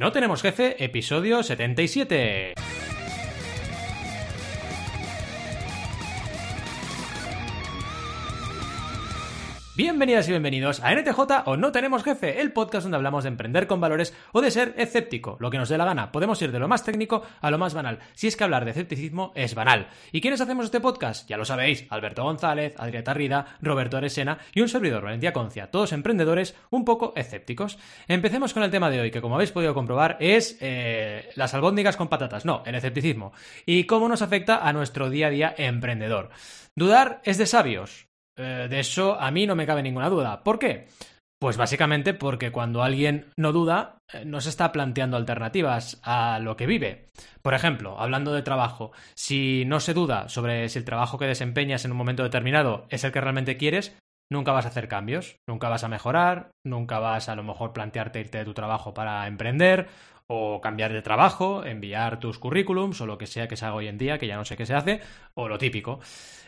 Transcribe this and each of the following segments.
No tenemos jefe, episodio 77. Bienvenidas y bienvenidos a NTJ o No Tenemos Jefe, el podcast donde hablamos de emprender con valores o de ser escéptico, lo que nos dé la gana. Podemos ir de lo más técnico a lo más banal, si es que hablar de escepticismo es banal. ¿Y quiénes hacemos este podcast? Ya lo sabéis, Alberto González, Adrián Tarrida, Roberto Aresena y un servidor, Valentía Concia, todos emprendedores un poco escépticos. Empecemos con el tema de hoy, que como habéis podido comprobar es eh, las albóndigas con patatas, no, el escepticismo, y cómo nos afecta a nuestro día a día emprendedor. Dudar es de sabios, eh, de eso a mí no me cabe ninguna duda. ¿Por qué? Pues básicamente porque cuando alguien no duda, eh, no se está planteando alternativas a lo que vive. Por ejemplo, hablando de trabajo, si no se duda sobre si el trabajo que desempeñas en un momento determinado es el que realmente quieres, nunca vas a hacer cambios, nunca vas a mejorar, nunca vas a, lo mejor plantearte irte de tu trabajo para emprender o cambiar de trabajo, enviar tus currículums o lo que sea que se haga hoy en día, que ya no sé qué se hace, o lo típico.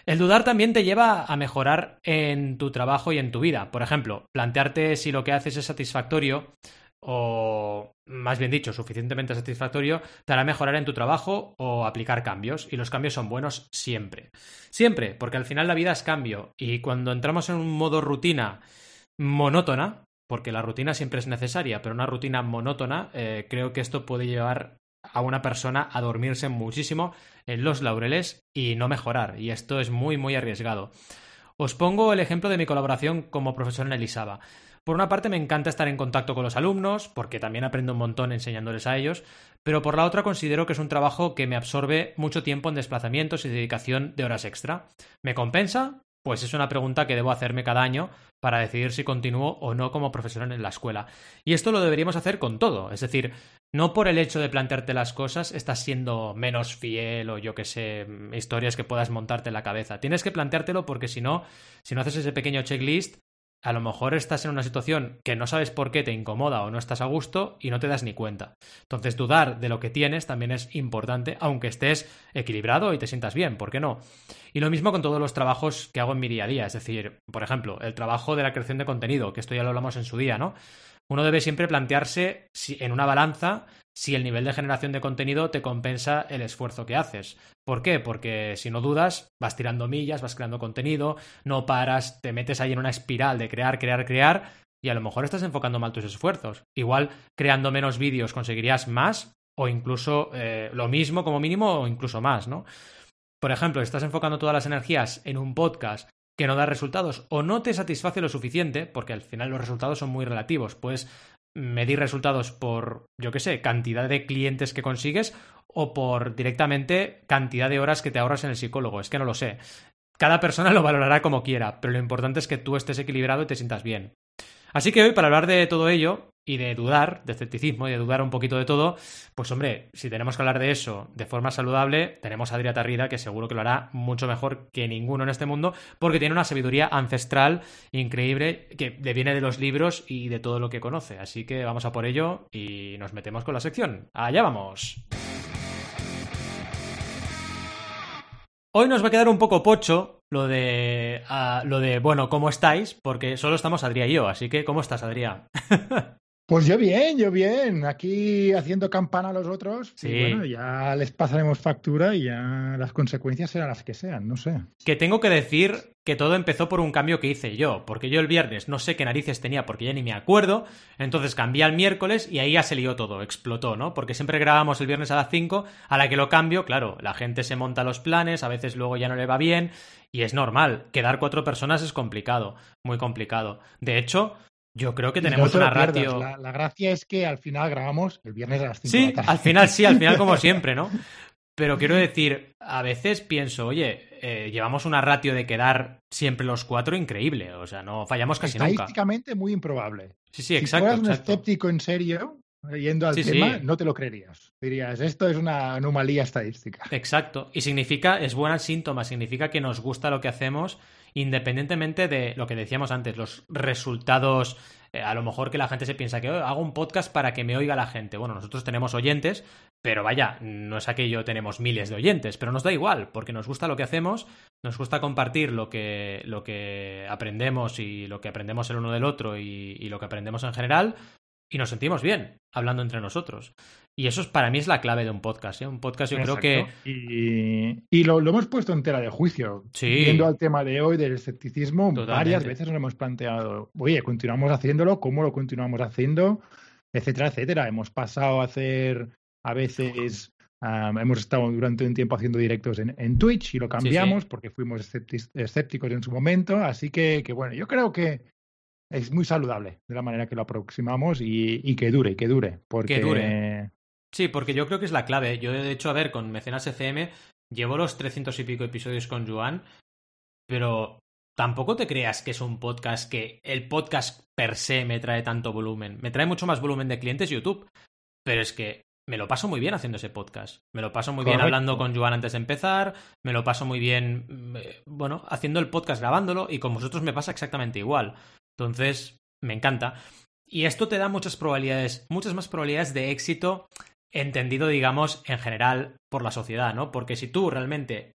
El dudar también te lleva a mejorar en tu trabajo y en tu vida. Por ejemplo, plantearte si lo que haces es satisfactorio o, más bien dicho, suficientemente satisfactorio, te hará mejorar en tu trabajo o aplicar cambios. Y los cambios son buenos siempre. Siempre, porque al final la vida es cambio. Y cuando entramos en un modo rutina monótona, porque la rutina siempre es necesaria, pero una rutina monótona, eh, creo que esto puede llevar a una persona a dormirse muchísimo en los laureles y no mejorar, y esto es muy, muy arriesgado. Os pongo el ejemplo de mi colaboración como profesor en Elisaba. Por una parte me encanta estar en contacto con los alumnos, porque también aprendo un montón enseñándoles a ellos, pero por la otra considero que es un trabajo que me absorbe mucho tiempo en desplazamientos y dedicación de horas extra. ¿Me compensa? Pues es una pregunta que debo hacerme cada año para decidir si continúo o no como profesor en la escuela. Y esto lo deberíamos hacer con todo, es decir, no por el hecho de plantearte las cosas estás siendo menos fiel o yo que sé, historias que puedas montarte en la cabeza. Tienes que planteártelo porque si no, si no haces ese pequeño checklist, a lo mejor estás en una situación que no sabes por qué te incomoda o no estás a gusto y no te das ni cuenta. Entonces, dudar de lo que tienes también es importante, aunque estés equilibrado y te sientas bien, ¿por qué no? Y lo mismo con todos los trabajos que hago en mi día a día, es decir, por ejemplo, el trabajo de la creación de contenido, que esto ya lo hablamos en su día, ¿no? Uno debe siempre plantearse si, en una balanza si el nivel de generación de contenido te compensa el esfuerzo que haces. ¿Por qué? Porque si no dudas, vas tirando millas, vas creando contenido, no paras, te metes ahí en una espiral de crear, crear, crear, y a lo mejor estás enfocando mal tus esfuerzos. Igual creando menos vídeos conseguirías más, o incluso eh, lo mismo como mínimo, o incluso más, ¿no? Por ejemplo, estás enfocando todas las energías en un podcast que no da resultados o no te satisface lo suficiente, porque al final los resultados son muy relativos. Puedes medir resultados por, yo qué sé, cantidad de clientes que consigues o por directamente cantidad de horas que te ahorras en el psicólogo. Es que no lo sé. Cada persona lo valorará como quiera, pero lo importante es que tú estés equilibrado y te sientas bien. Así que hoy, para hablar de todo ello, y de dudar, de escepticismo y de dudar un poquito de todo, pues hombre, si tenemos que hablar de eso de forma saludable, tenemos a Adrià Tarrida que seguro que lo hará mucho mejor que ninguno en este mundo porque tiene una sabiduría ancestral increíble que le viene de los libros y de todo lo que conoce. Así que vamos a por ello y nos metemos con la sección. Allá vamos. Hoy nos va a quedar un poco pocho lo de, ah, lo de, bueno, ¿cómo estáis? Porque solo estamos Adrià y yo, así que ¿cómo estás, Adrià? Pues yo bien, yo bien. Aquí haciendo campana a los otros. Sí. Y bueno, ya les pasaremos factura y ya las consecuencias serán las que sean, no sé. Que tengo que decir que todo empezó por un cambio que hice yo, porque yo el viernes no sé qué narices tenía porque ya ni me acuerdo, entonces cambié al miércoles y ahí ya se lió todo, explotó, ¿no? Porque siempre grabamos el viernes a las 5, a la que lo cambio, claro, la gente se monta los planes, a veces luego ya no le va bien y es normal, quedar cuatro personas es complicado, muy complicado. De hecho, yo creo que tenemos una ratio. La, gracia es que al final grabamos el viernes a las 5 sí, de la tarde. al final sí, al final como siempre, ¿no? Pero quiero decir, a veces pienso, oye, eh, llevamos una ratio de quedar siempre los cuatro increíble. O sea, no fallamos casi nunca. Estadísticamente muy improbable. Sí, sí, exacto. Si fueras un escéptico en serio, yendo al tema, no te lo creerías. Dirías, esto es una anomalía estadística. Exacto. Y significa, es buen síntoma, significa que nos gusta lo que hacemos independientemente de lo que decíamos antes, los resultados, eh, a lo mejor que la gente se piensa que oh, hago un podcast para que me oiga la gente. Bueno, nosotros tenemos oyentes, pero vaya, no es aquello tenemos miles de oyentes, pero nos da igual, porque nos gusta lo que hacemos, nos gusta compartir lo que, lo que aprendemos y lo que aprendemos el uno del otro y, y lo que aprendemos en general, y nos sentimos bien hablando entre nosotros. Y eso es, para mí es la clave de un podcast. ¿eh? Un podcast yo creo que... Y, lo, hemos puesto en tela de juicio. Sí. Viendo al tema de hoy del escepticismo, varias veces nos hemos planteado, oye, continuamos haciéndolo, ¿cómo lo continuamos haciendo? Etcétera, etcétera. Hemos pasado a hacer a veces... hemos estado durante un tiempo haciendo directos en, Twitch y lo cambiamos porque fuimos escépticos en su momento. Así que, que, bueno, yo creo que es muy saludable de la manera que lo aproximamos y, que dure, que dure. Porque... Que dure. Sí, porque yo creo que es la clave. Yo, de hecho, a ver, con Mecenas FM llevo los trescientos y pico episodios con Joan, pero tampoco te creas que es un podcast que el podcast per se me trae tanto volumen. Me trae mucho más volumen de clientes YouTube. Pero es que me lo paso muy bien haciendo ese podcast. Me lo paso muy bien hablando con Joan antes de empezar, me lo paso muy bien, eh, bueno, haciendo el podcast, grabándolo, y con vosotros me pasa exactamente igual. Entonces, me encanta. Y esto te da muchas probabilidades, muchas más probabilidades de éxito entendido, digamos, en general por la sociedad, ¿no? Porque si tú realmente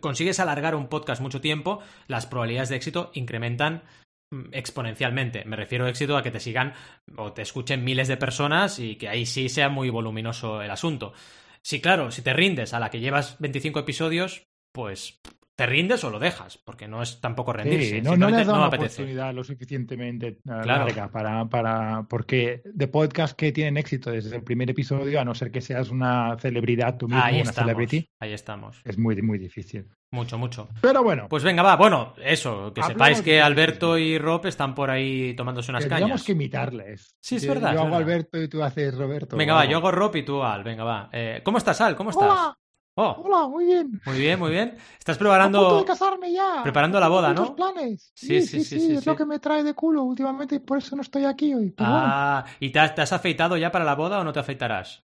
consigues alargar un podcast mucho tiempo, las probabilidades de éxito incrementan mm, exponencialmente. Me refiero a éxito a que te sigan o te escuchen miles de personas y que ahí sí sea muy voluminoso el asunto. Sí, claro, si te rindes a la que llevas 25 episodios, pues te rindes o lo dejas, porque no es tampoco rendirse. no, no le una oportunidad lo suficientemente eh, larga para, para, porque de podcast que tienen éxito desde el primer episodio, a no ser que seas una celebridad tú mismo, ahí una celebrity, ahí estamos. Es muy, muy difícil. Mucho, mucho. Pero bueno. Pues venga, va. Bueno, eso, que sepáis que Alberto y Rob están por ahí tomándose unas cañas. Tenemos que imitarles. Sí, es verdad. Yo hago Alberto y tú haces Roberto. Venga, va, yo hago Rob y tú Al. Venga, va. Eh, ¿Cómo estás, Al? ¿Cómo estás? Oh. Hola, muy bien. Muy bien, muy bien. Estás preparando. A punto de casarme ya. Preparando la boda, ¿no? planes. Sí sí sí, Es lo que me trae de culo últimamente y por eso no estoy aquí hoy. ah, ¿y te has, afeitado ya para la boda o no te afeitarás?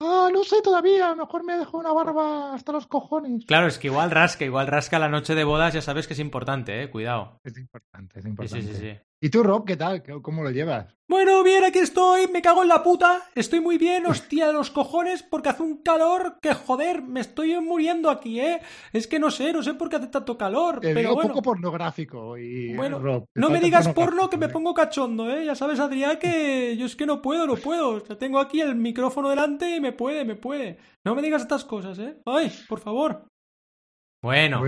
Ah, no sé todavía. A lo mejor me dejo una barba hasta los cojones. Claro, es que igual rasca, igual rasca la noche de bodas, ya sabes que es importante, eh. Cuidado. Es importante, es importante. Sí, sí, sí. ¿Y tú, Rob, qué tal? ¿Cómo lo llevas? Bueno, bien, aquí estoy, me cago en la puta, estoy muy bien, hostia de los cojones, porque hace un calor que joder, me estoy muriendo aquí, ¿eh? Es que no sé, no sé por qué hace tanto calor, pero un poco pornográfico y bueno, Rob, no me digas porno que me pongo cachondo, ¿eh? Ya sabes, Adrián, que yo es que no puedo, no puedo, o tengo aquí el micrófono delante y me puede, me puede. No me digas estas cosas, ¿eh? Ay, por favor. Bueno,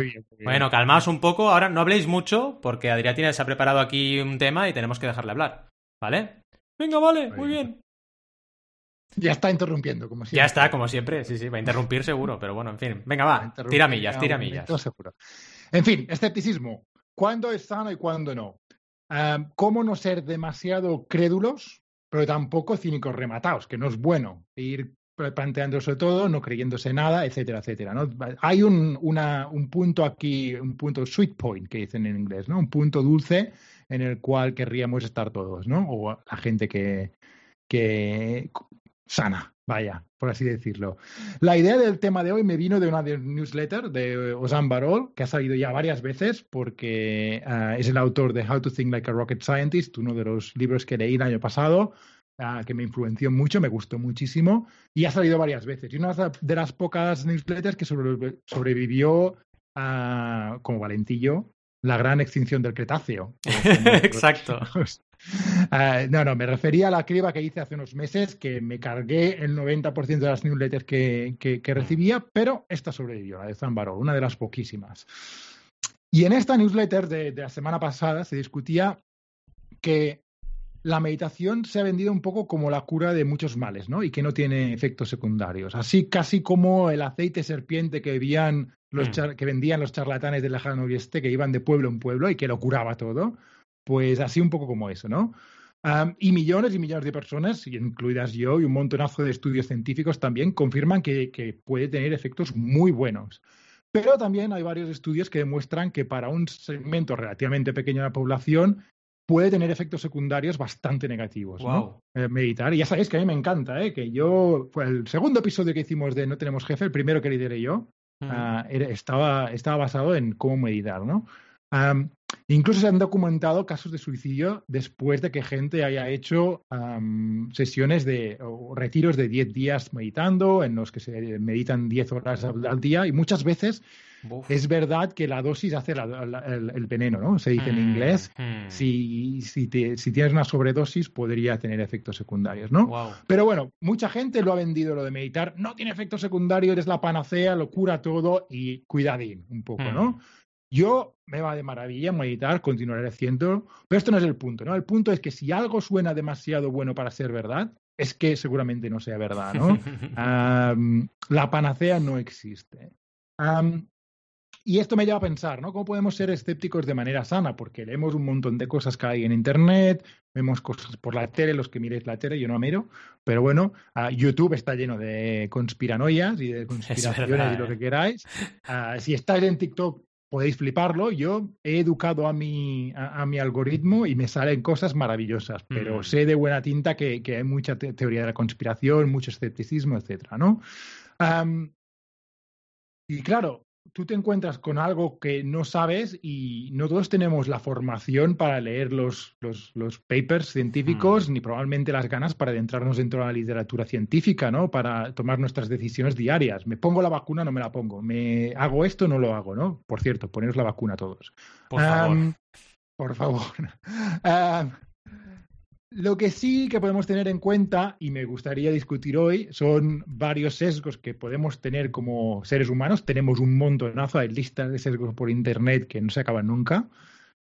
bueno, calmaos un poco. Ahora no habléis mucho porque Adrián se ha preparado aquí un tema y tenemos que dejarle hablar. ¿Vale? Venga, vale, muy, bien. Ya está interrumpiendo, como siempre. Ya está, como siempre. Sí, sí, va a interrumpir seguro, pero bueno, en fin. Venga, va, tira millas, tira millas. Seguro. En fin, escepticismo. ¿Cuándo es sano y cuándo no? ¿Cómo no ser demasiado crédulos, pero tampoco cínicos rematados, que no es bueno ir planteándose todo, no creyéndose nada, etcétera, etcétera. Hay un, punto aquí, un punto sweet point que dicen en inglés, ¿no? Un punto dulce en el cual querríamos estar todos, ¿no? O la gente que, sana, vaya, por así decirlo. La idea del tema de hoy me vino de una newsletter de Osam Barol, que ha salido ya varias veces porque ah, es el autor de How to Think Like a Rocket Scientist, uno de los libros que leí el año pasado que me influenció mucho, me gustó muchísimo y ha salido varias veces. Y una de las pocas newsletters que sobrevivió como Valentillo la gran extinción del Cretáceo. Exacto. Ah, no, no, me refería a la criba que hice hace unos meses, que me cargué el 90% de las newsletters que, que, recibía, pero esta sobrevivió, la de Zambaro, una de las poquísimas. Y en esta newsletter de la semana pasada se discutía que la meditación se ha vendido un poco como la cura de muchos males, ¿no? Y que no tiene efectos secundarios. Así casi como el aceite serpiente que, los mm. que vendían los charlatanes del lejano oriente, que iban de pueblo en pueblo y que lo curaba todo. Pues así un poco como eso, ¿no? y millones y millones de personas, incluidas yo y un montonazo de estudios científicos también, confirman que, que puede tener efectos muy buenos. Pero también hay varios estudios que demuestran que para un segmento relativamente pequeño de la población puede tener efectos secundarios bastante negativos. Eh, meditar. Y ya sabéis que a mí me encanta, ¿eh? que yo, fue el segundo episodio que hicimos de No tenemos jefe, el primero que lideré yo, mm. ah, estaba, estaba basado en cómo meditar, ¿no? Incluso se han documentado casos de suicidio después de que gente haya hecho sesiones de o retiros de 10 días meditando, en los que se meditan 10 horas al, día, y muchas veces es verdad que la dosis hace el, veneno, ¿no? Se dice en mm, inglés, mm. si, si, tienes una sobredosis podría tener efectos secundarios, ¿no? Pero bueno, mucha gente lo ha vendido lo de meditar, no tiene efectos secundarios, es la panacea, lo cura todo y cuidadín un poco, ¿no? Yo me va de maravilla meditar, continuaré haciendo, pero esto no es el punto, ¿no? El punto es que si algo suena demasiado bueno para ser verdad, es que seguramente no sea verdad, ¿no? la panacea no existe. y esto me lleva a pensar, ¿no? ¿Cómo podemos ser escépticos de manera sana? Porque leemos un montón de cosas que hay en Internet, vemos cosas por la tele, los que miréis la tele, yo no miro, pero bueno, YouTube está lleno de conspiranoias y de conspiraciones y lo que queráis. si estáis en TikTok, podéis fliparlo. Yo he educado a mi, a, mi algoritmo y me salen cosas maravillosas, pero mm. sé de buena tinta que, hay mucha teoría de la conspiración, mucho escepticismo, etcétera, ¿no? y claro, tú te encuentras con algo que no sabes y no todos tenemos la formación para leer los, los, papers científicos mm. ni probablemente las ganas para adentrarnos dentro de la literatura científica, ¿no? Para tomar nuestras decisiones diarias. Me pongo la vacuna, no me la pongo. Me hago esto, no lo hago, ¿no? Por cierto, poneros la vacuna todos. Por favor. por favor. Lo que sí que podemos tener en cuenta, y me gustaría discutir hoy, son varios sesgos que podemos tener como seres humanos. Tenemos un montonazo, hay listas de sesgos por Internet que no se acaban nunca,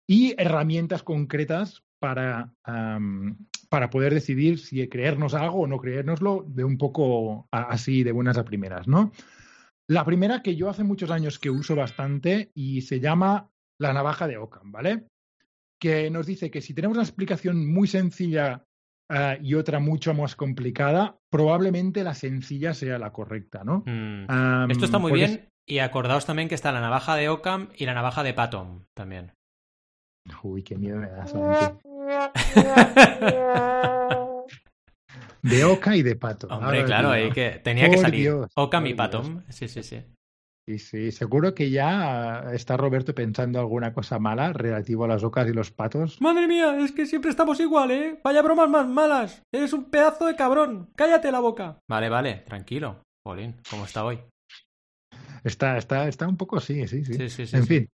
y herramientas concretas para, para poder decidir si creernos algo o no creérnoslo de un poco así, de buenas a primeras, ¿no? La primera que yo hace muchos años que uso bastante y se llama la navaja de Ockham, ¿vale? Que nos dice que si tenemos una explicación muy sencilla uh, y otra mucho más complicada, probablemente la sencilla sea la correcta, ¿no? Mm. Um, Esto está muy bien y acordaos también que está la navaja de Ockham y la navaja de Patton también. Uy, qué miedo me das. de Oca y de Patton. Hombre, claro, que, tenía que salir. Ockham y Patton. Sí, sí, sí. Sí, sí, seguro que ya está Roberto pensando alguna cosa mala relativo a las ocas y los patos. Madre mía, es que siempre estamos igual, ¿eh? Vaya bromas más malas. Eres un pedazo de cabrón. Cállate la boca. Vale, vale, tranquilo. Jolín, ¿cómo está hoy? Está, está, está un poco así, sí, sí. sí, sí, sí en fin.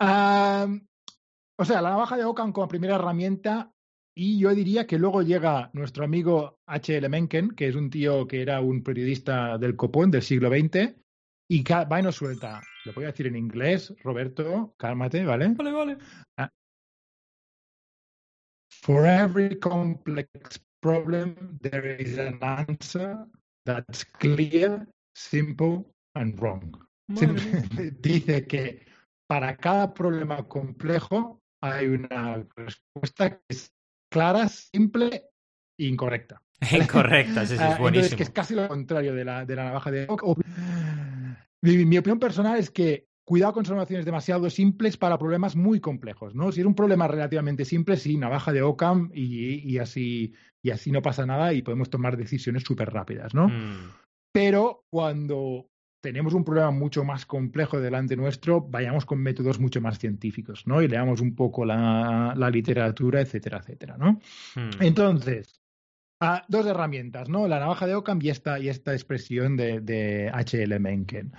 o sea, la navaja de Ockham como primera herramienta y yo diría que luego llega nuestro amigo H.L. Mencken, que es un tío que era un periodista del copón del siglo XX, y va y nos suelta. Lo voy a decir en inglés, Roberto, cálmate, ¿vale? Vale, vale. Ah. For every complex problem, there is an answer that's clear, simple and wrong. Dice que para cada problema complejo hay una respuesta que es clara, simple e incorrecta. Incorrecta, sí, sí, es buenísimo. Ah, entonces, que es casi lo contrario de la, de la navaja de mi, opinión personal es que cuidado con soluciones demasiado simples para problemas muy complejos, ¿no? Si es un problema relativamente simple, sí, navaja de Ockham y, así, y así no pasa nada y podemos tomar decisiones súper rápidas, ¿no? Mm. Pero cuando tenemos un problema mucho más complejo delante nuestro, vayamos con métodos mucho más científicos, ¿no? Y leamos un poco la, literatura, etcétera, etcétera, ¿no? Mm. Entonces, Ah, dos herramientas, ¿no? La navaja de Ockham y esta, y esta expresión de, de H.L. Mencken.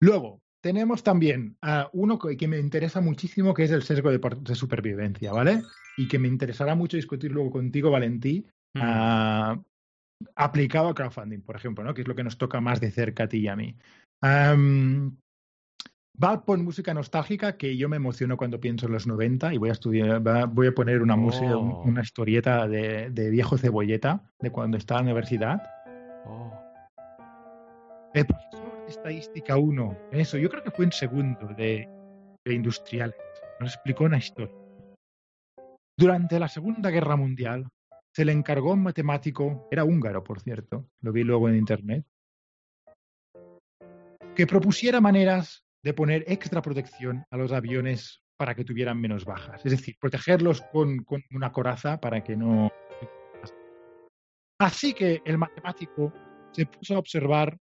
Luego, tenemos también uh, uno que, me interesa muchísimo, que es el sesgo de, supervivencia, ¿vale? Y que me interesará mucho discutir luego contigo, Valentí, mm. ah, aplicado a crowdfunding, por ejemplo, ¿no? Que es lo que nos toca más de cerca a ti y a mí. Va a poner música nostálgica que yo me emociono cuando pienso en los 90 y voy a estudiar, voy a poner una música, oh. una historieta de, viejo cebolleta de cuando estaba en la universidad. Oh. El profesor de estadística 1, eso, yo creo que fue en segundo de, de industriales, nos explicó una historia. Durante la Segunda Guerra Mundial se le encargó un matemático, era húngaro por cierto, lo vi luego en internet, que propusiera maneras de poner extra protección a los aviones para que tuvieran menos bajas. Es decir, protegerlos con, una coraza para que no... Así que el matemático se puso a observar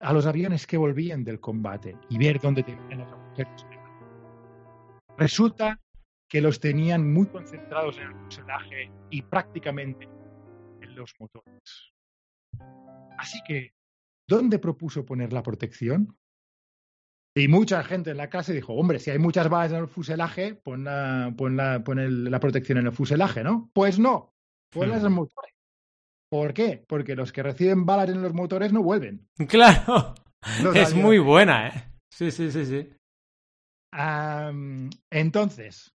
a los aviones que volvían del combate y ver dónde tenían los agujeros. Resulta que los tenían muy concentrados en el fuselaje y prácticamente en los motores. Así que, ¿dónde propuso poner la protección? Y mucha gente en la clase dijo, hombre, si hay muchas balas en el fuselaje, pon la, pon la, pon el- la protección en el fuselaje, ¿no? Pues no, ponlas en el motores. ¿Por qué? Porque los que reciben balas en los motores no vuelven. Claro. Los es muy buena, ¿eh? Sí, sí, sí, sí. Entonces,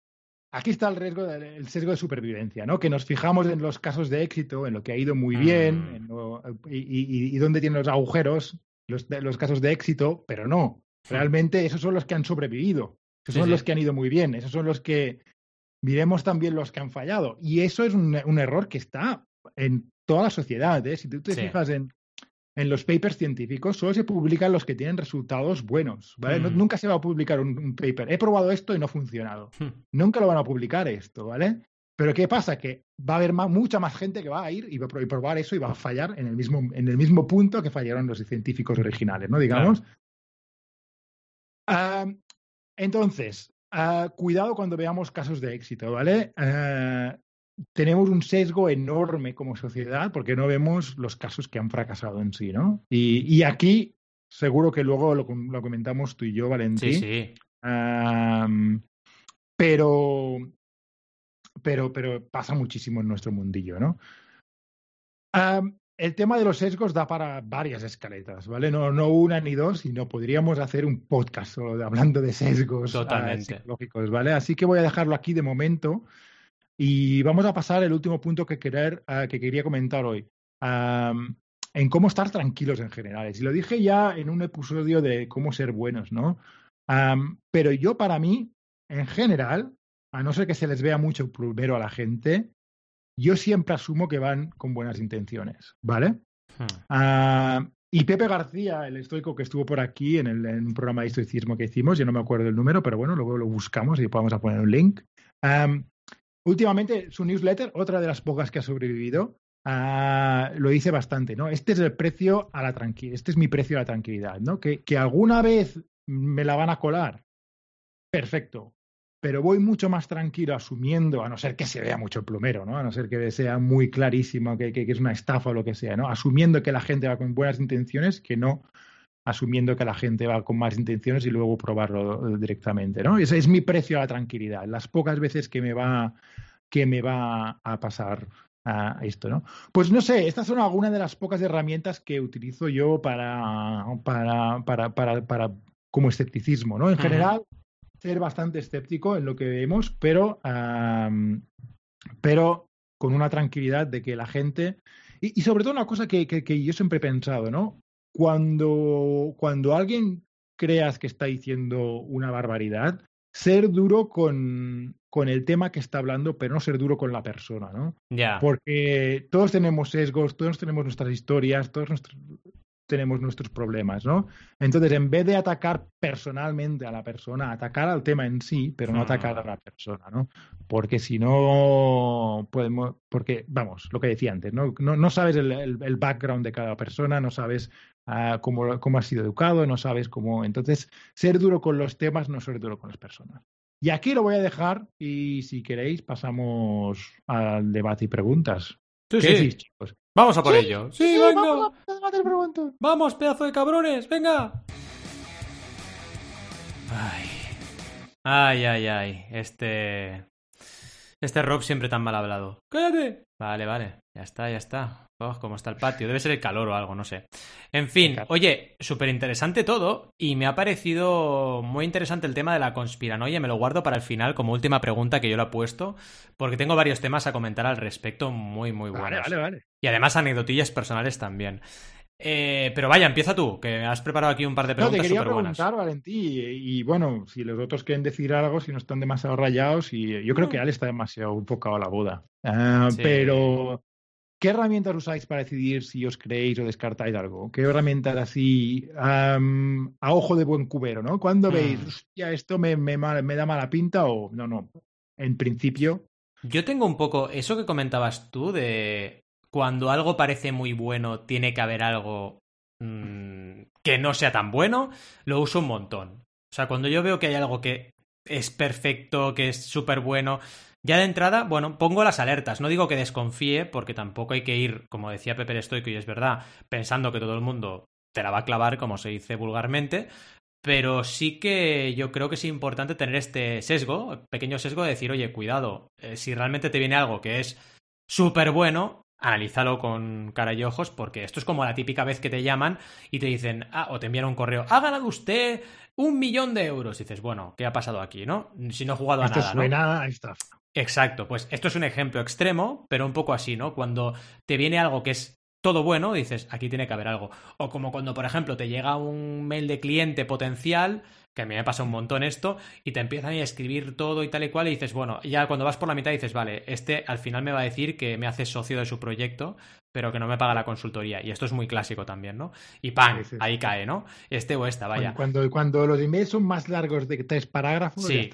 aquí está el riesgo, del- el sesgo de supervivencia, ¿no? Que nos fijamos en los casos de éxito, en lo que ha ido muy bien, Mm. en lo- y, y- y dónde tienen los agujeros, los, de- los casos de éxito, pero no. Realmente esos son los que han sobrevivido, esos Sí, son sí. los que han ido muy bien, esos son los que miremos también los que han fallado. Y eso es un, un error que está en toda la sociedad. ¿eh? Si tú te Sí. fijas en, en los papers científicos, solo se publican los que tienen resultados buenos. ¿vale? No- Mm. nunca se va a publicar un, un paper. He probado esto y no ha funcionado. Hmm. Nunca lo van a publicar esto, ¿vale? Pero ¿qué pasa? Que va a haber mucha más gente que va a ir y va a probar eso y va a fallar en el mismo, en el mismo punto que fallaron los científicos originales, ¿no? Digamos. Ah, entonces, ah, cuidado cuando veamos casos de éxito, ¿vale? Ah, tenemos un sesgo enorme como sociedad porque no vemos los casos que han fracasado en sí, ¿no? Y, y aquí seguro que luego lo, com- lo comentamos tú y yo, Valentín. Sí, sí. Pero, pero, pero pasa muchísimo en nuestro mundillo, ¿no? Am, el tema de los sesgos da para varias escaletas, ¿vale? No, no una ni dos, sino podríamos hacer un podcast solo de- hablando de sesgos ah, Totalmente. psicológicos, ¿vale? Así que voy a dejarlo aquí de momento y vamos a pasar al último punto que, querer, ah, que quería comentar hoy. En cómo estar tranquilos en general. Y lo dije ya en un episodio de cómo ser buenos, ¿no? Pero yo para mí, en general, a no ser que se les vea mucho plumero a la gente, yo siempre asumo que van con buenas intenciones, ¿vale? Hmm. Ah, y Pepe García, el estoico que estuvo por aquí en, el, en un programa de estoicismo que hicimos, yo no me acuerdo el número, pero bueno, luego lo buscamos y a poner un link. Am, últimamente, su newsletter, otra de las pocas que ha sobrevivido, ah, lo dice bastante, ¿no? Este es el precio a la tranquilidad, este es mi precio a la tranquilidad, ¿no? Que, que alguna vez me la van a colar, perfecto, pero voy mucho más tranquilo asumiendo, a no ser que se vea mucho el plumero, ¿no? A no ser que sea muy clarísimo que, que- que es una estafa o lo que sea, ¿no? Asumiendo que la gente va con buenas intenciones, que no asumiendo que la gente va con más intenciones y luego probarlo directamente, ¿no? Ese es mi precio a la tranquilidad. Las pocas veces que me va que me va a pasar a esto, ¿no? Pues no sé, estas son algunas de las pocas herramientas que utilizo yo para, para, para, para, para como escepticismo, ¿no? En general, ser bastante escéptico en lo que vemos, pero, pero con una tranquilidad de que la gente. Y, y sobre todo una cosa que, que- que yo siempre he pensado, ¿no? Cuando, cuando alguien creas que está diciendo una barbaridad, ser duro con, con el tema que está hablando, pero no ser duro con la persona, ¿no? Ya. Porque todos tenemos sesgos, todos tenemos nuestras historias, todos nuestros- tenemos nuestros problemas, ¿no? Entonces, en vez de atacar personalmente a la persona, atacar al tema en sí, pero no atacar a la persona, ¿no? Porque si no podemos, porque, vamos, lo que decía antes, ¿no? No, no sabes el, el- el background de cada persona, no sabes ah, cómo, cómo has sido educado, no sabes cómo. Entonces, ser duro con los temas, no ser duro con las personas. Y aquí lo voy a dejar y si queréis pasamos al debate y preguntas. Sí, ¿Qué sí. chicos? Vamos a por ello. Sí, venga. vamos a. Vamos, pedazo de cabrones, venga. Ay. Ay, ay, ay. Este. Este Rob siempre tan mal hablado. ¡Cállate! Vale, vale. Ya está, ya está. Oh, cómo está el patio. Debe ser el calor o algo, no sé. En fin, oye, súper interesante todo. Y me ha parecido muy interesante el tema de la conspiranoia. Me lo guardo para el final como última pregunta que yo lo he puesto. Porque tengo varios temas a comentar al respecto muy, muy buenos. Vale, vale, vale. Y además anecdotillas personales también. Eh, pero vaya, empieza tú, que has preparado aquí un par de No, te preguntas quería preguntar, Valentí, y, y bueno, si los otros quieren decir algo, si no están demasiado rayados, y yo creo No. que Ale está demasiado enfocado a la boda. Ah, Sí. Pero, ¿qué herramientas usáis para decidir si os creéis o descartáis algo? ¿Qué herramientas así a ojo de buen cubero, ¿no? ¿Cuándo Mm. veis, hostia, esto me, me, me da mala pinta o no, no? En principio, Yo tengo un poco eso que comentabas tú de cuando algo parece muy bueno, tiene que haber algo mm, que no sea tan bueno, lo uso un montón. O sea, cuando yo veo que hay algo que es perfecto, que es súper bueno. Ya de entrada, bueno, pongo las alertas. No digo que desconfíe, porque tampoco hay que ir, como decía Pepe Stoico, y es verdad, pensando que todo el mundo te la va a clavar, como se dice vulgarmente. Pero sí que yo creo que es importante tener este sesgo, pequeño sesgo de decir, oye, cuidado, eh, si realmente te viene algo que es súper bueno, analízalo con cara y ojos, porque esto es como la típica vez que te llaman y te dicen, ah, o te envían un correo, ha ganado usted un millón de euros. Y dices, bueno, ¿qué ha pasado aquí, no? Si no he jugado a esto nada. Suena ¿no? Exacto, pues esto es un ejemplo extremo, pero un poco así, ¿no? Cuando te viene algo que es todo bueno, dices, aquí tiene que haber algo. O como cuando, por ejemplo, te llega un mail de cliente potencial, que a mí me pasa un montón esto, y te empiezan a escribir todo y tal y cual, y dices, bueno, ya cuando vas por la mitad dices, vale, este al final me va a decir que me hace socio de su proyecto, pero que no me paga la consultoría. Y esto es muy clásico también, ¿no? Y ¡pam! Ahí cae, ¿no? Este o esta, vaya. Cuando, cuando los emails son más largos de tres parágrafos, sí.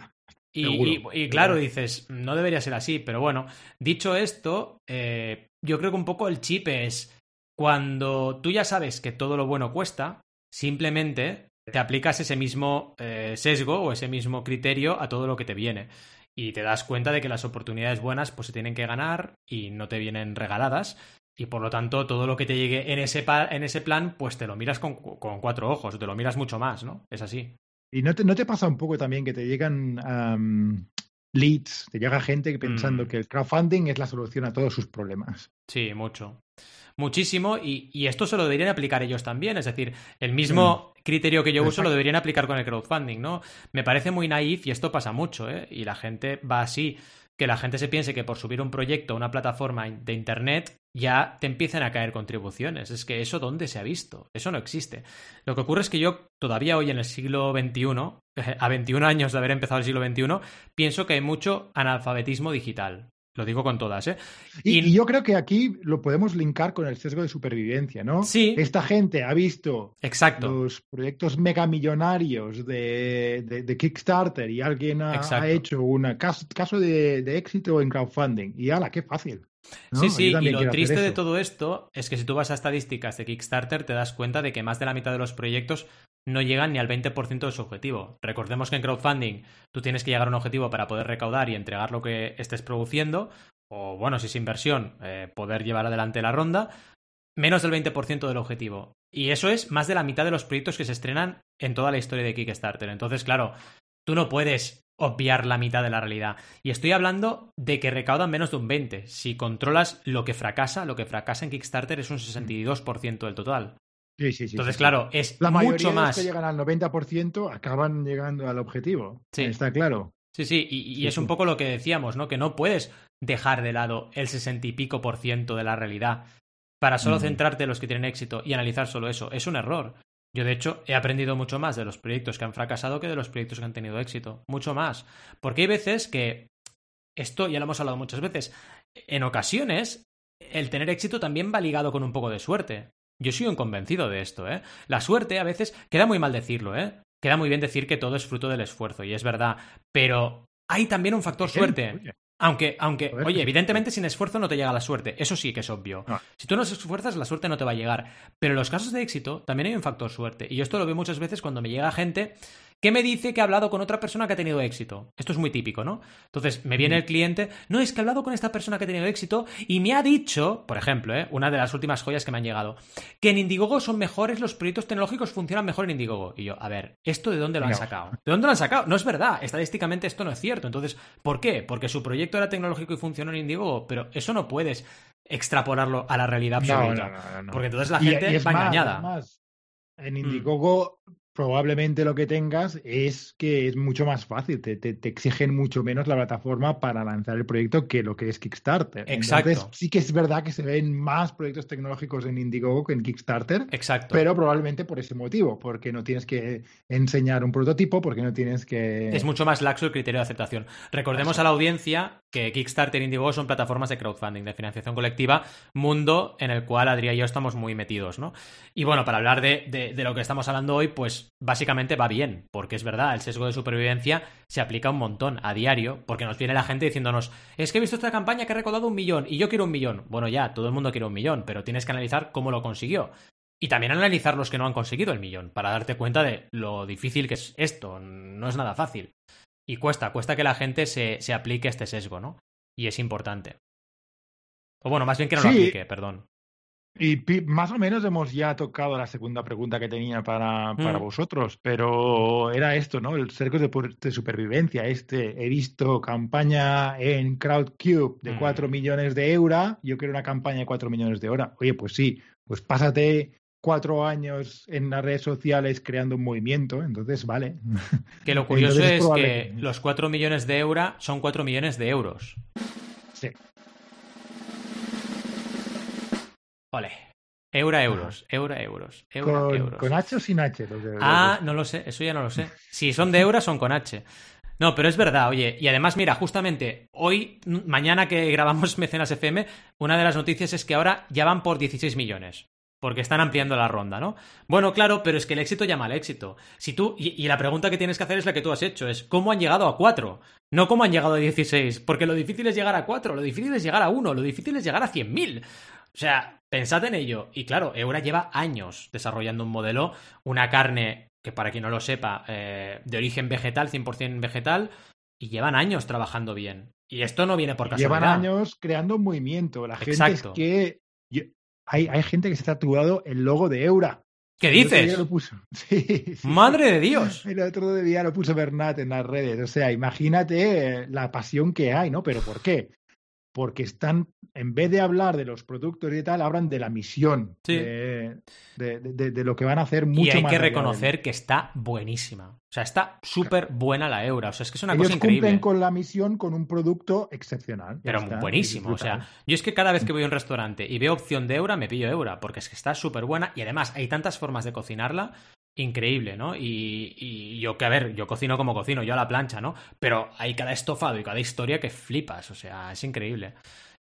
Y, claro, dices, no debería ser así, pero bueno, dicho esto, eh, yo creo que un poco el chip es cuando tú ya sabes que todo lo bueno cuesta, simplemente te aplicas ese mismo eh, sesgo o ese mismo criterio a todo lo que te viene. Y te das cuenta de que las oportunidades buenas pues se tienen que ganar y no te vienen regaladas. Y por lo tanto, todo lo que te llegue en ese, en ese plan, pues te lo miras con, con cuatro ojos, te lo miras mucho más, ¿no? Es así. ¿Y no te, no te pasa un poco también que te llegan leads, te llega gente pensando mm. que el crowdfunding es la solución a todos sus problemas? Sí, mucho. Muchísimo, y, esto se lo deberían aplicar ellos también, es decir, el mismo mm. criterio que yo uso lo deberían aplicar con el crowdfunding, ¿no? Me parece muy naif y esto pasa mucho, ¿eh? Y la gente va así que la gente se piense que por subir un proyecto a una plataforma de Internet ya te empiezan a caer contribuciones. Es que eso dónde se ha visto? Eso no existe. Lo que ocurre es que yo todavía hoy en el siglo XXI, a 21 años de haber empezado el siglo XXI, pienso que hay mucho analfabetismo digital. Lo digo con todas, ¿eh? Y, yo creo que aquí lo podemos linkar con el sesgo de supervivencia, ¿no? Sí. Esta gente ha visto Exacto. los proyectos megamillonarios de, de, Kickstarter y alguien ha, hecho un caso, de, éxito en crowdfunding. Y ala, qué fácil. Sí, sí, y lo triste de todo esto es que si tú vas a estadísticas de Kickstarter te das cuenta de que más de la mitad de los proyectos no llegan ni al 20% de su objetivo. Recordemos que en crowdfunding tú tienes que llegar a un objetivo para poder recaudar y entregar lo que estés produciendo, o bueno, si es inversión, eh, poder llevar adelante la ronda, menos del 20% del objetivo. Y eso es más de la mitad de los proyectos que se estrenan en toda la historia de Kickstarter. Entonces, claro, tú no puedes obviar la mitad de la realidad. Y estoy hablando de que recaudan menos de un 20. Si controlas lo que fracasa, lo que fracasa en Kickstarter es un 62% del total. Sí, sí, sí. Entonces, claro, es la mucho más. De los que llegan al 90% acaban llegando al objetivo. Sí. Está claro. Sí, sí, y, es un poco lo que decíamos, ¿no? Que no puedes dejar de lado el sesenta y pico por ciento de la realidad para solo centrarte en los que tienen éxito y analizar solo eso. Es un error. Yo, de hecho, he aprendido mucho más de los proyectos que han fracasado que de los proyectos que han tenido éxito. Mucho más. Porque hay veces que, esto ya lo hemos hablado muchas veces, en ocasiones el tener éxito también va ligado con un poco de suerte. Yo soy un convencido de esto, ¿eh? La suerte a veces queda muy mal decirlo, ¿eh? Queda muy bien decir que todo es fruto del esfuerzo, y es verdad, pero hay también un factor suerte. Aunque, aunque, oye, evidentemente sin esfuerzo no te llega la suerte, eso sí que es obvio. Si tú no esfuerzas, la suerte no te va a llegar. Pero en los casos de éxito también hay un factor suerte. Y yo esto lo veo muchas veces cuando me llega gente ¿Qué me dice que ha hablado con otra persona que ha tenido éxito? Esto es muy típico, ¿no? Entonces me viene el cliente, no, es que he hablado con esta persona que ha tenido éxito y me ha dicho, por ejemplo, ¿eh? una de las últimas joyas que me han llegado, que en Indiegogo son mejores, los proyectos tecnológicos funcionan mejor en Indiegogo. Y yo, a ver, ¿esto de dónde lo han sacado? ¿De dónde lo han sacado? No es verdad, estadísticamente esto no es cierto. Entonces, ¿por qué? Porque su proyecto era tecnológico y funcionó en Indiegogo, pero eso no puedes extrapolarlo a la realidad absoluta. porque entonces la gente va engañada. en mm. Probablemente lo que tengas es que es mucho más fácil, te, te, exigen mucho menos la plataforma para lanzar el proyecto que lo que es Kickstarter. Exacto. Entonces, sí que es verdad que se ven más proyectos tecnológicos en Indiegogo que en Kickstarter. Exacto. Pero probablemente por ese motivo, porque no tienes que enseñar un prototipo, porque no tienes que... Es mucho más laxo el criterio de aceptación. Recordemos a la audiencia que Kickstarter e Indiegogo son plataformas de crowdfunding, de financiación colectiva, mundo en el cual Adrián y yo estamos muy metidos, ¿no? Y bueno, para hablar de, de lo que estamos hablando hoy, pues básicamente va bien, porque es verdad, el sesgo de supervivencia se aplica un montón a diario, porque nos viene la gente diciéndonos, es que he visto esta campaña que ha recaudado un millón y yo quiero un millón. Bueno, ya, todo el mundo quiere un millón, pero tienes que analizar cómo lo consiguió. Y también analizar los que no han conseguido el millón, para darte cuenta de lo difícil que es esto, no es nada fácil. Y cuesta, cuesta que la gente se, se aplique este sesgo, ¿no? Y es importante. O bueno, más bien que no lo aplique, perdón. Y más o menos hemos ya tocado la segunda pregunta que tenía para, para Mm. vosotros, pero era esto, ¿no? El cerco de, de supervivencia. Este, he visto campaña en CrowdCube de Mm. 4 millones de euros, yo quiero una campaña de 4 millones de euros. Oye, pues sí, pues pásate cuatro años en las redes sociales creando un movimiento, entonces vale. Que lo curioso Entonces es que que- los 4 millones de euros son 4 millones de euros. Sí. Ole. Eura euros, eura euros, eura Con, euros. con H o sin H. Ah, no lo sé, eso ya no lo sé. Si son de euros, son con H. No, pero es verdad, oye. Y además, mira, justamente hoy, mañana que grabamos Mecenas FM, una de las noticias es que ahora ya van por 16 millones. Porque están ampliando la ronda, ¿no? Bueno, claro, pero es que el éxito llama al éxito. Si tú, y, y la pregunta que tienes que hacer es la que tú has hecho, es ¿cómo han llegado a 4? No cómo han llegado a 16, porque lo difícil es llegar a 4, lo difícil es llegar a 1, lo difícil es llegar a 100.000. O sea, pensad en ello. Y claro, Eura lleva años desarrollando un modelo, una carne que para quien no lo sepa, eh, de origen vegetal, 100% vegetal, y llevan años trabajando bien. Y esto no viene por casualidad. Llevan años creando un movimiento. La gente Exacto. es que hay, hay gente que se ha tatuado el logo de Eura. ¿Qué dices? lo puso. Sí, sí, ¡Madre de Dios! El otro día lo puso Bernat en las redes. O sea, imagínate eh, la pasión que hay, ¿no? Pero ¿por qué? Porque están, en vez de hablar de los productos y tal, hablan de la misión, Sí. de, de- de- de lo que van a hacer mucho Y hay más que reconocer que está buenísima. O sea, está súper buena la Eura. O sea, es que es una Ellos cosa increíble. cumplen con la misión con un producto excepcional. Pero está, buenísimo, o sea, yo es que cada vez que voy a un restaurante y veo opción de Eura, me pillo Eura, porque es que está súper buena y además hay tantas formas de cocinarla, increíble, ¿no? Y, y yo que, a ver, yo cocino como cocino, yo a la plancha, ¿no? Pero hay cada estofado y cada historia que flipas, o sea, es increíble.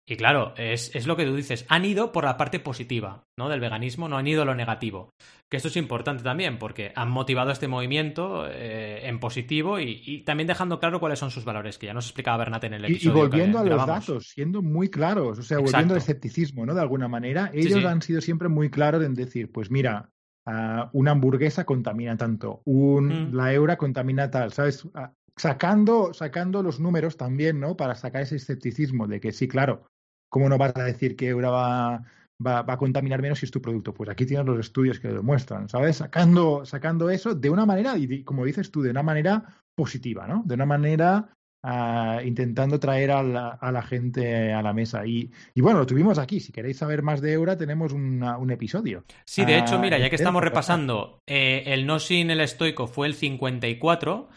Y claro, es, es lo que tú dices, han ido por la parte positiva, ¿no? Del veganismo, no han ido a lo negativo. Que esto es importante también, porque han motivado este movimiento eh, en positivo y, y también dejando claro cuáles son sus valores, que ya nos explicaba Bernat en el Y, y episodio. que volviendo a los datos, siendo muy claros, o sea, Exacto. volviendo al escepticismo, ¿no? De alguna manera, ellos sí. han sido siempre muy claros en decir, pues mira, ah, una hamburguesa contamina tanto, un, Mm. la eura contamina tal, ¿sabes? Ah, sacando, sacando los números también, ¿no? Para sacar ese escepticismo de que sí, claro, ¿cómo no vas a decir que eura va, va, va a contaminar menos si es tu producto? Pues aquí tienes los estudios que lo demuestran, ¿sabes? Sacando, sacando eso de una manera, y como dices tú, de una manera positiva, ¿no? De una manera ah, intentando traer a la, a la gente a la mesa. Y, y bueno, lo tuvimos aquí. Si queréis saber más de Eura, tenemos una- un episodio. Sí, de hecho, Ah, mira, ya que espera, estamos repasando, eh, el no sin el estoico fue el 54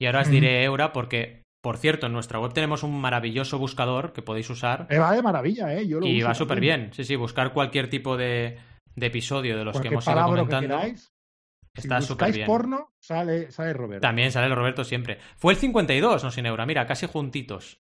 y ahora os diré Eura porque, por cierto, en nuestra web tenemos un maravilloso buscador que podéis usar Eh, va de maravilla, ¿eh? Yo lo y uso va súper bien. Sí, sí, buscar cualquier tipo de, de episodio de los que hemos ido que comentando. Está si buscáis bien. porno, sale, sale Roberto. También sale el Roberto siempre. Fue el 52, no sin Eura, mira, casi juntitos.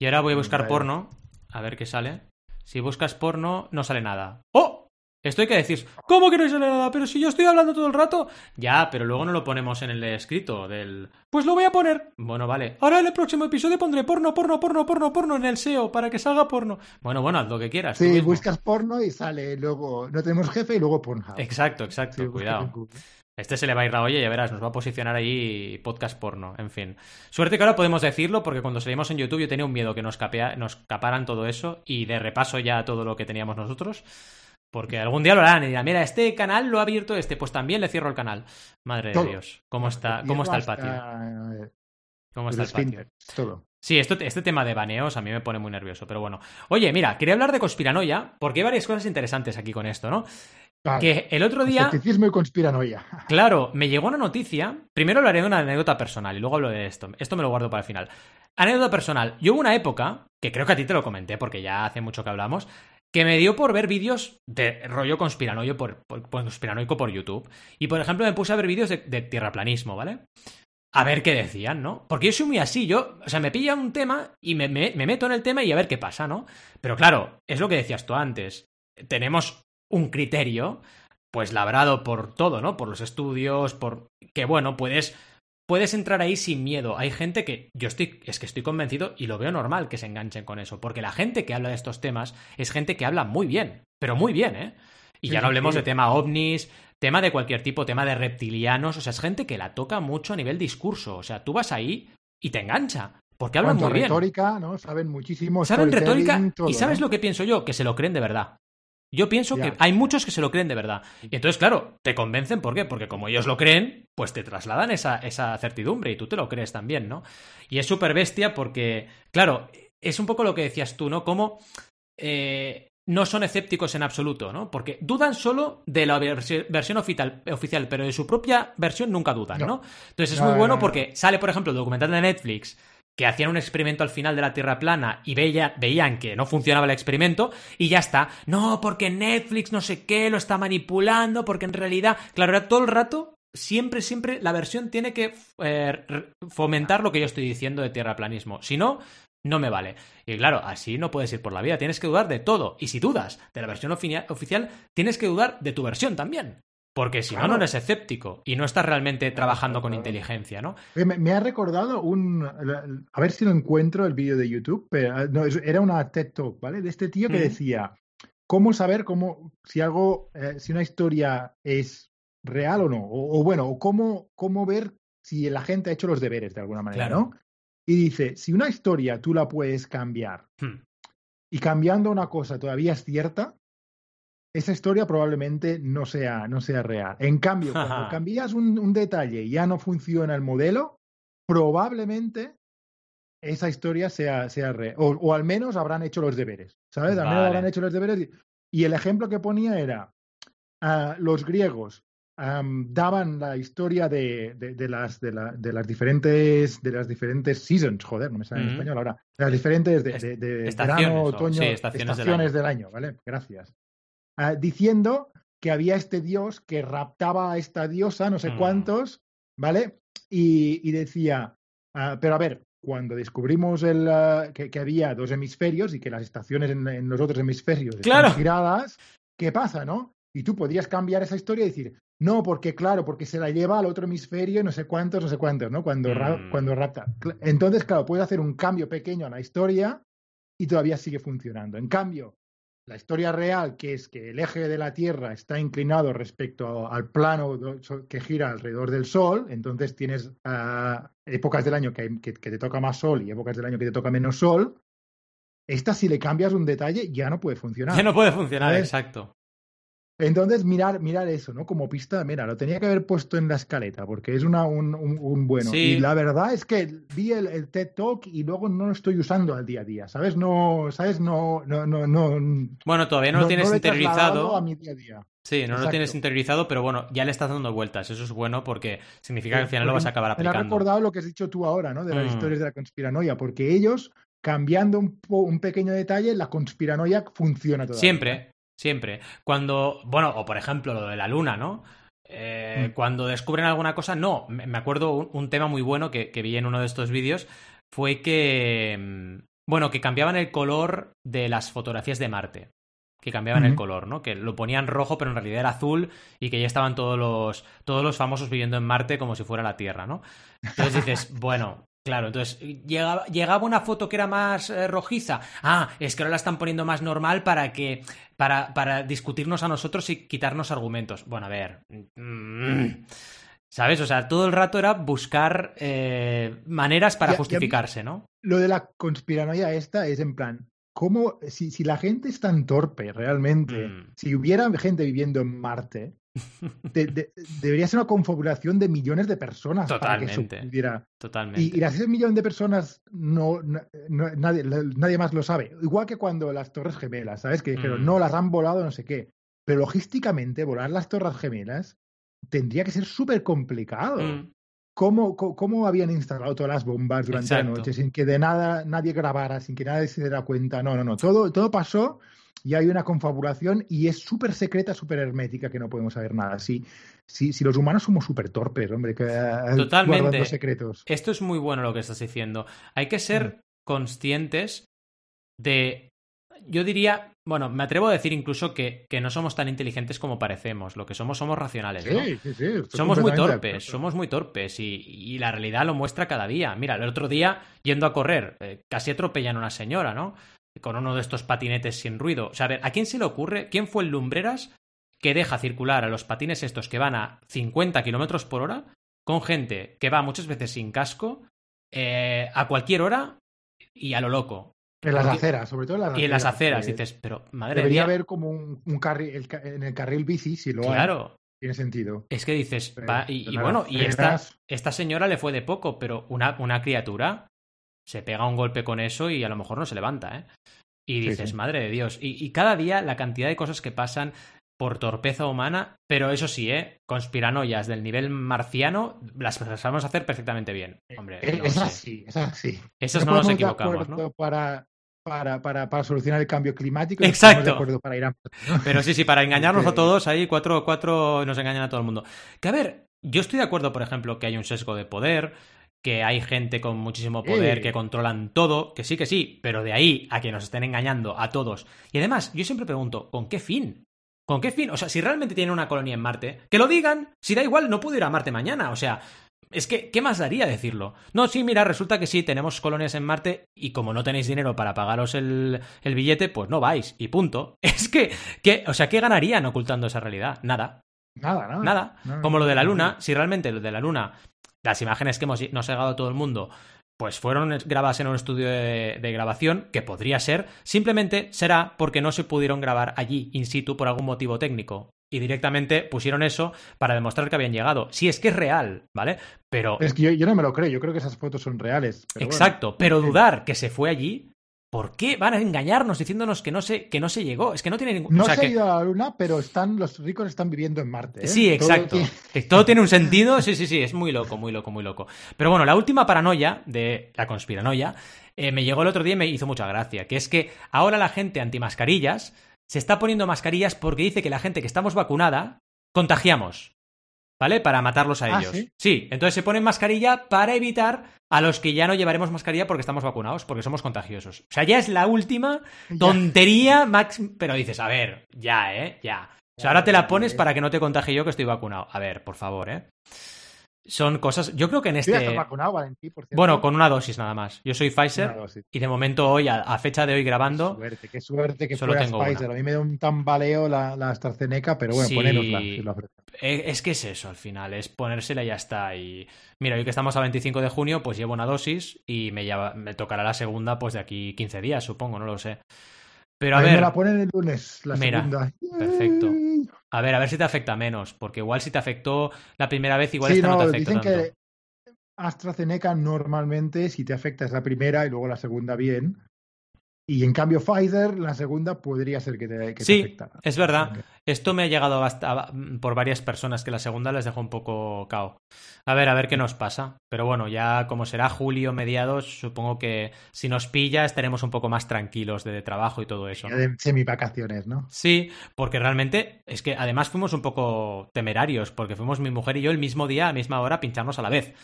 Y ahora voy a buscar Vale. porno, a ver qué sale. Si buscas porno, no sale nada. ¡Oh! Esto hay que decir, ¿cómo que no sale nada? Pero si yo estoy hablando todo el rato. Ya, pero luego no lo ponemos en el escrito del... Pues lo voy a poner. Bueno, vale. Ahora en el próximo episodio pondré porno, porno, porno, porno, porno en el SEO para que salga porno. Bueno, bueno, haz lo que quieras. Sí, buscas porno y sale luego no tenemos jefe y luego Pornhub. Exacto, exacto, Sí, cuidado. Este se le va a ir la olla ya verás, nos va a posicionar ahí podcast porno, en fin. Suerte que ahora podemos decirlo porque cuando salimos en YouTube yo tenía un miedo que nos, capea, nos caparan todo eso y de repaso ya todo lo que teníamos nosotros. Porque algún día lo harán y dirán, mira, este canal lo ha abierto este, pues también le cierro el canal. Madre Todo. de Dios, ¿cómo está, cómo está el patio? eh, ¿Cómo está el patio? todo. Sí, esto, este tema de baneos a mí me pone muy nervioso, pero bueno. Oye, mira, quería hablar de conspiranoia porque hay varias cosas interesantes aquí con esto, ¿no? Que el otro día... Escepticismo y conspiranoia. Claro, me llegó una noticia. Primero hablaré de una anécdota personal y luego hablo de esto. Esto me lo guardo para el final. Anécdota personal. Yo hubo una época, que creo que a ti te lo comenté porque ya hace mucho que hablamos, que me dio por ver vídeos de rollo conspiranoico por, por- por- conspiranoico por YouTube. Y por ejemplo me puse a ver vídeos de, de tierraplanismo, ¿vale? A ver qué decían, ¿no? Porque yo soy muy así, yo, o sea, me pilla un tema y me, me- me meto en el tema y a ver qué pasa, ¿no? Pero claro, es lo que decías tú antes. Tenemos un criterio, pues labrado por todo, ¿no? Por los estudios, por que bueno, puedes puedes entrar ahí sin miedo. Hay gente que yo estoy es que estoy convencido y lo veo normal que se enganchen con eso, porque la gente que habla de estos temas es gente que habla muy bien, pero muy bien, ¿eh? Y Sí, ya no hablemos sí. de tema ovnis, tema de cualquier tipo, tema de reptilianos, o sea, es gente que la toca mucho a nivel discurso, o sea, tú vas ahí y te engancha. Porque hablan muy bien. retórica, ¿no? Saben muchísimo. Saben retórica y ¿sabes lo que pienso yo? Que se lo creen de verdad. Yo pienso que hay muchos que se lo creen de verdad. Y entonces, claro, te convencen, ¿por qué? Porque como ellos lo creen, pues te trasladan esa, esa certidumbre y tú te lo crees también, ¿no? Y es súper bestia porque, claro, es un poco lo que decías tú, ¿no? Como eh, no son escépticos en absoluto, ¿no? Porque dudan solo de la versión oficial, oficial, pero de su propia versión nunca dudan, ¿no? Entonces es muy bueno porque sale, por ejemplo, el documental de Netflix que hacían un experimento al final de la Tierra plana y veían que no funcionaba el experimento y ya está. No, porque Netflix no sé qué lo está manipulando, porque en realidad, claro, era todo el rato, siempre, siempre la versión tiene que eh, fomentar lo que yo estoy diciendo de tierraplanismo. Si no, no me vale. Y claro, así no puedes ir por la vida, tienes que dudar de todo. Y si dudas de la versión oficial, tienes que dudar de tu versión también. Porque si no, no eres escéptico y no estás realmente trabajando con inteligencia, ¿no? Me, ha recordado un. A ver si lo encuentro el vídeo de YouTube, pero ah, no, era una TED Talk, ¿vale? De este tío que decía: ¿Cómo saber cómo, si algo, eh, si una historia es real o no? O, bueno, o cómo, cómo ver si la gente ha hecho los deberes de alguna manera, ¿no? Y dice: si una historia tú la puedes cambiar hmm. y cambiando una cosa todavía es cierta, esa historia probablemente no sea, no sea real. En cambio, cuando cambias un, detalle y ya no funciona el modelo, probablemente esa historia sea, sea real. O, al menos habrán hecho los deberes, ¿sabes? Al menos habrán hecho los deberes. Y, el ejemplo que ponía era, uh, los griegos daban la historia de, de, las, de, las diferentes de las diferentes seasons, joder, no me sale en español ahora, de las diferentes de, de verano, otoño, estaciones, del año, ¿vale? Gracias. Ah, diciendo que había este dios que raptaba a esta diosa, no sé mm. cuántos, ¿vale? Y, decía, ah, pero a ver, cuando descubrimos el, ah, que, había dos hemisferios y que las estaciones en, los otros hemisferios están giradas, ¿qué pasa, no? Y tú podrías cambiar esa historia y decir, no, porque claro, porque se la lleva al otro hemisferio, no sé cuántos, no sé cuántos, ¿no? Cuando, mm. cuando rapta. Entonces, claro, puedes hacer un cambio pequeño a la historia y todavía sigue funcionando. En cambio, la historia real, que es que el eje de la Tierra está inclinado respecto al plano que gira alrededor del Sol, entonces tienes ah, épocas del año que, te toca más Sol y épocas del año que te toca menos Sol. Esta, si le cambias un detalle, ya no puede funcionar. Ya no puede funcionar, exacto. Entonces, mirar, mirar eso, ¿no? Como pista, mira, lo tenía que haber puesto en la escaleta, porque es una, un, un, bueno. Y la verdad es que vi el, TED Talk y luego no lo estoy usando al día a día, ¿sabes? No, ¿sabes? No, no, no, no Bueno, todavía no, lo tienes interiorizado. A mi día a día. Sí, no lo tienes interiorizado, pero bueno, ya le estás dando vueltas. Eso es bueno porque significa que al final lo vas a acabar aplicando. Me ha recordado lo que has dicho tú ahora, ¿no? De las mm. historias de la conspiranoia, porque ellos, cambiando un, un pequeño detalle, la conspiranoia funciona todavía. Siempre, Siempre. Cuando, bueno, o por ejemplo lo de la luna, ¿no? Eh, mm. Cuando descubren alguna cosa, no. Me acuerdo un, tema muy bueno que, vi en uno de estos vídeos fue que, mm, bueno, que cambiaban el color de las fotografías de Marte. Que cambiaban el color, ¿no? Que lo ponían rojo, pero en realidad era azul y que ya estaban todos los, todos los famosos viviendo en Marte como si fuera la Tierra, ¿no? Entonces dices, bueno, Claro, entonces llegaba, llegaba, una foto que era más eh, rojiza. Ah, es que ahora la están poniendo más normal para que. Para, para discutirnos a nosotros y quitarnos argumentos. Bueno, a ver. Mm, ¿Sabes? O sea, todo el rato era buscar eh, maneras para justificarse, ¿no? Lo de la conspiranoia esta es en plan. ¿Cómo, si, si la gente es tan torpe realmente, mm. si hubiera gente viviendo en Marte, debería ser una confabulación de millones de personas Totalmente. para que Totalmente. Y, y las ese millón de personas no, nadie, nadie, más lo sabe. Igual que cuando las Torres Gemelas, ¿sabes? Que dijeron, mm. no, las han volado, no sé qué. Pero logísticamente, volar las Torres Gemelas tendría que ser súper complicado. Mm. ¿Cómo, ¿Cómo, habían instalado todas las bombas durante la noche sin que de nada nadie grabara, sin que nadie se diera cuenta? No, no, no. Todo, todo pasó y hay una confabulación y es súper secreta, súper hermética, que no podemos saber nada. Si, si, si los humanos somos súper torpes, hombre, que, eh, Totalmente. secretos. Esto es muy bueno lo que estás diciendo. Hay que ser mm. conscientes de. Yo diría, bueno, me atrevo a decir incluso que, que, no somos tan inteligentes como parecemos. Lo que somos somos racionales. ¿no? Sí, sí, sí, somos muy torpes, somos muy torpes y, y, la realidad lo muestra cada día. Mira, el otro día, yendo a correr, eh, casi atropellan a una señora, ¿no? Con uno de estos patinetes sin ruido. O sea, a ver, ¿a quién se le ocurre? ¿Quién fue el Lumbreras que deja circular a los patines estos que van a 50 kilómetros por hora con gente que va muchas veces sin casco eh, a cualquier hora y a lo loco. En las aceras, sobre todo en las aceras. Y en las aceras dices, pero madre Debería mía. haber como un, un carril, en el carril bici, si lo hay, Claro, tiene sentido. es que dices, Pero- va, y, y bueno, y esta, esta señora le fue de poco, pero una, una criatura se pega un golpe con eso y a lo mejor no se levanta, ¿eh? Y dices, sí. madre de Dios. Y, y cada día la cantidad de cosas que pasan por torpeza humana, pero eso sí, ¿eh? Conspiranoias del nivel marciano las las sabemos hacer perfectamente bien. Hombre, Es, no es sé. así, es así. Esos no nos equivocamos, ¿no? Para, para, para, para solucionar el cambio climático. Exacto. de acuerdo para ir a- Pero sí, sí, para engañarnos a todos, ahí cuatro, cuatro nos engañan a todo el mundo. Que a ver, yo estoy de acuerdo, por ejemplo, que hay un sesgo de poder, que hay gente con muchísimo poder Eh. que controlan todo, que sí, que sí, pero de ahí a que nos estén engañando a todos. Y además, yo siempre pregunto, ¿con qué fin? ¿Con qué fin? O sea, si realmente tienen una colonia en Marte, que lo digan, si da igual, no puedo ir a Marte mañana, o sea... Es que, ¿qué más daría decirlo? No, sí, mira, resulta que sí, tenemos colonias en Marte y como no tenéis dinero para pagaros el, el billete, pues no vais y punto. Es que, ¿qué, o sea, ¿qué ganarían ocultando esa realidad? Nada, Nada, nada. nada. Como lo de la Luna, si realmente lo de la Luna, las imágenes que hemos, nos ha llegado a todo el mundo, pues fueron grabadas en un estudio de, de grabación, que podría ser, simplemente será porque no se pudieron grabar allí, in situ, por algún motivo técnico. Y directamente pusieron eso para demostrar que habían llegado. Si es que es real, ¿vale? Pero Es que yo, yo no me lo creo, yo creo que esas fotos son reales. pero bueno. Exacto, pero dudar que se fue allí, ¿por qué van a engañarnos diciéndonos que no se, que no se llegó? Es que no tiene ningún. No o sea, se ha ido a la luna, pero están, los ricos están viviendo en Marte. ¿eh? Sí, Todo exacto. tiene- Todo tiene un sentido. Sí, sí, sí, es muy loco, muy loco, muy loco. Pero bueno, la última paranoia de la conspiranoia eh, me llegó el otro día y me hizo mucha gracia, que es que ahora la gente antimascarillas se está poniendo mascarillas porque dice que la gente que estamos vacunada contagiamos. ¿Vale? Para matarlos a Ah, ellos. ¿sí? entonces se ponen mascarilla para evitar a los que ya no llevaremos mascarilla porque estamos vacunados, porque somos contagiosos. O sea, ya es la última tontería max... Pero dices, a ver, ya, ¿eh? Ya. O sea, ahora te la pones para que no te contagie yo que estoy vacunado. A ver, por favor, ¿eh? Son cosas... Yo creo que en ya este... estás vacunado, Valentín, por cierto. Bueno, con una dosis nada más. Yo soy Pfizer y de momento hoy, a, a fecha de hoy Qué grabando... suerte, qué suerte que Solo tengo una. Pfizer. A mí me da un tambaleo la, la AstraZeneca, pero bueno, Sí. ponénosla. si lo. Eh, Es que es eso al final, es ponérsela y ya está. Y mira, hoy que estamos a 25 de junio, pues llevo una dosis y me, lleva- me tocará la segunda pues de aquí 15 días, supongo, no lo sé. Pero a ver, me la ponen el lunes, la Mira, segunda. perfecto. A ver, a ver si te afecta menos, porque igual si te afectó la primera vez, igual sí, esta no, no, te afecta dicen tanto. que AstraZeneca normalmente si te afecta es la primera y luego la segunda bien. Y en cambio Pfizer, la segunda podría ser que te, que te Sí, afectara. es verdad. Esto me ha llegado basta- por varias personas que la segunda les dejó un poco cao. A ver, a ver qué nos pasa. Pero bueno, ya como será julio, mediados, supongo que si nos pilla estaremos un poco más tranquilos de trabajo y todo eso. De semivacaciones, ¿no? Sí, porque realmente es que además fuimos un poco temerarios, porque fuimos mi mujer y yo el mismo día, a la misma hora, pincharnos a la vez.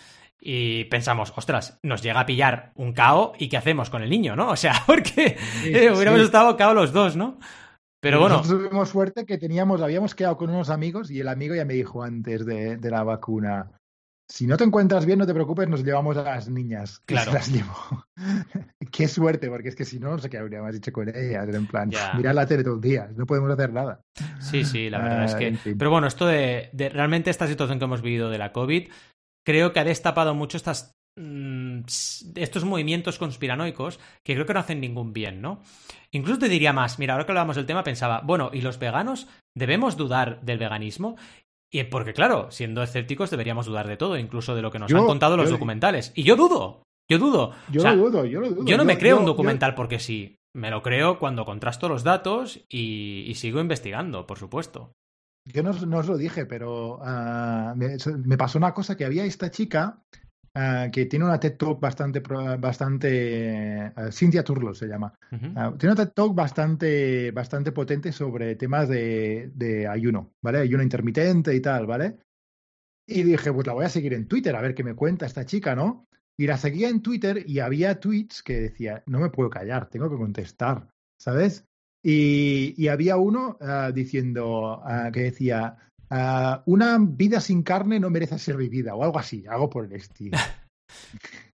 Y pensamos, ostras, nos llega a pillar un cao y ¿qué hacemos con el niño, no? O sea, porque Sí, eh, hubiéramos sí. estado cao los dos, ¿no? Pero bueno, Nosotros tuvimos suerte que teníamos, habíamos quedado con unos amigos y el amigo ya me dijo antes de, de la vacuna. Si no te encuentras bien, no te preocupes, nos llevamos a las niñas. Que Claro. se las llevo. Qué suerte, porque es que si no, no sé qué habríamos dicho con ellas. En plan, mirar la tele todos los días, no podemos hacer nada. Sí, sí, la verdad es Ah, que. en fin. Pero bueno, esto de, de- Realmente esta situación que hemos vivido de la COVID, creo que ha destapado mucho estas. mm, estos movimientos conspiranoicos que creo que no hacen ningún bien, ¿no? Incluso te diría más, mira, ahora que hablábamos del tema, pensaba, bueno, ¿y los veganos debemos dudar del veganismo? Y porque, claro, siendo escépticos deberíamos dudar de todo, incluso de lo que nos Yo- han contado los yo- documentales. Y yo dudo, yo dudo. Yo O sea, lo dudo, yo lo dudo. yo no me creo un documental porque sí. Me lo creo cuando contrasto los datos y, y sigo investigando, por supuesto. Yo no, os- no os lo dije, pero ah, me, me pasó una cosa que había esta chica ah, que tiene una TED Talk bastante, bastante ah, Cynthia Turlo se llama. Tiene una TED Talk bastante, bastante potente sobre temas de, de ayuno, ¿vale? Ayuno intermitente y tal, ¿vale? Y dije, pues la voy a seguir en Twitter a ver qué me cuenta esta chica, ¿no? Y la seguía en Twitter y había tweets que decía, no me puedo callar, tengo que contestar, ¿sabes? Y, y había uno ah, diciendo ah, que decía, ah, una vida sin carne no merece ser vivida, o algo así, algo por el estilo.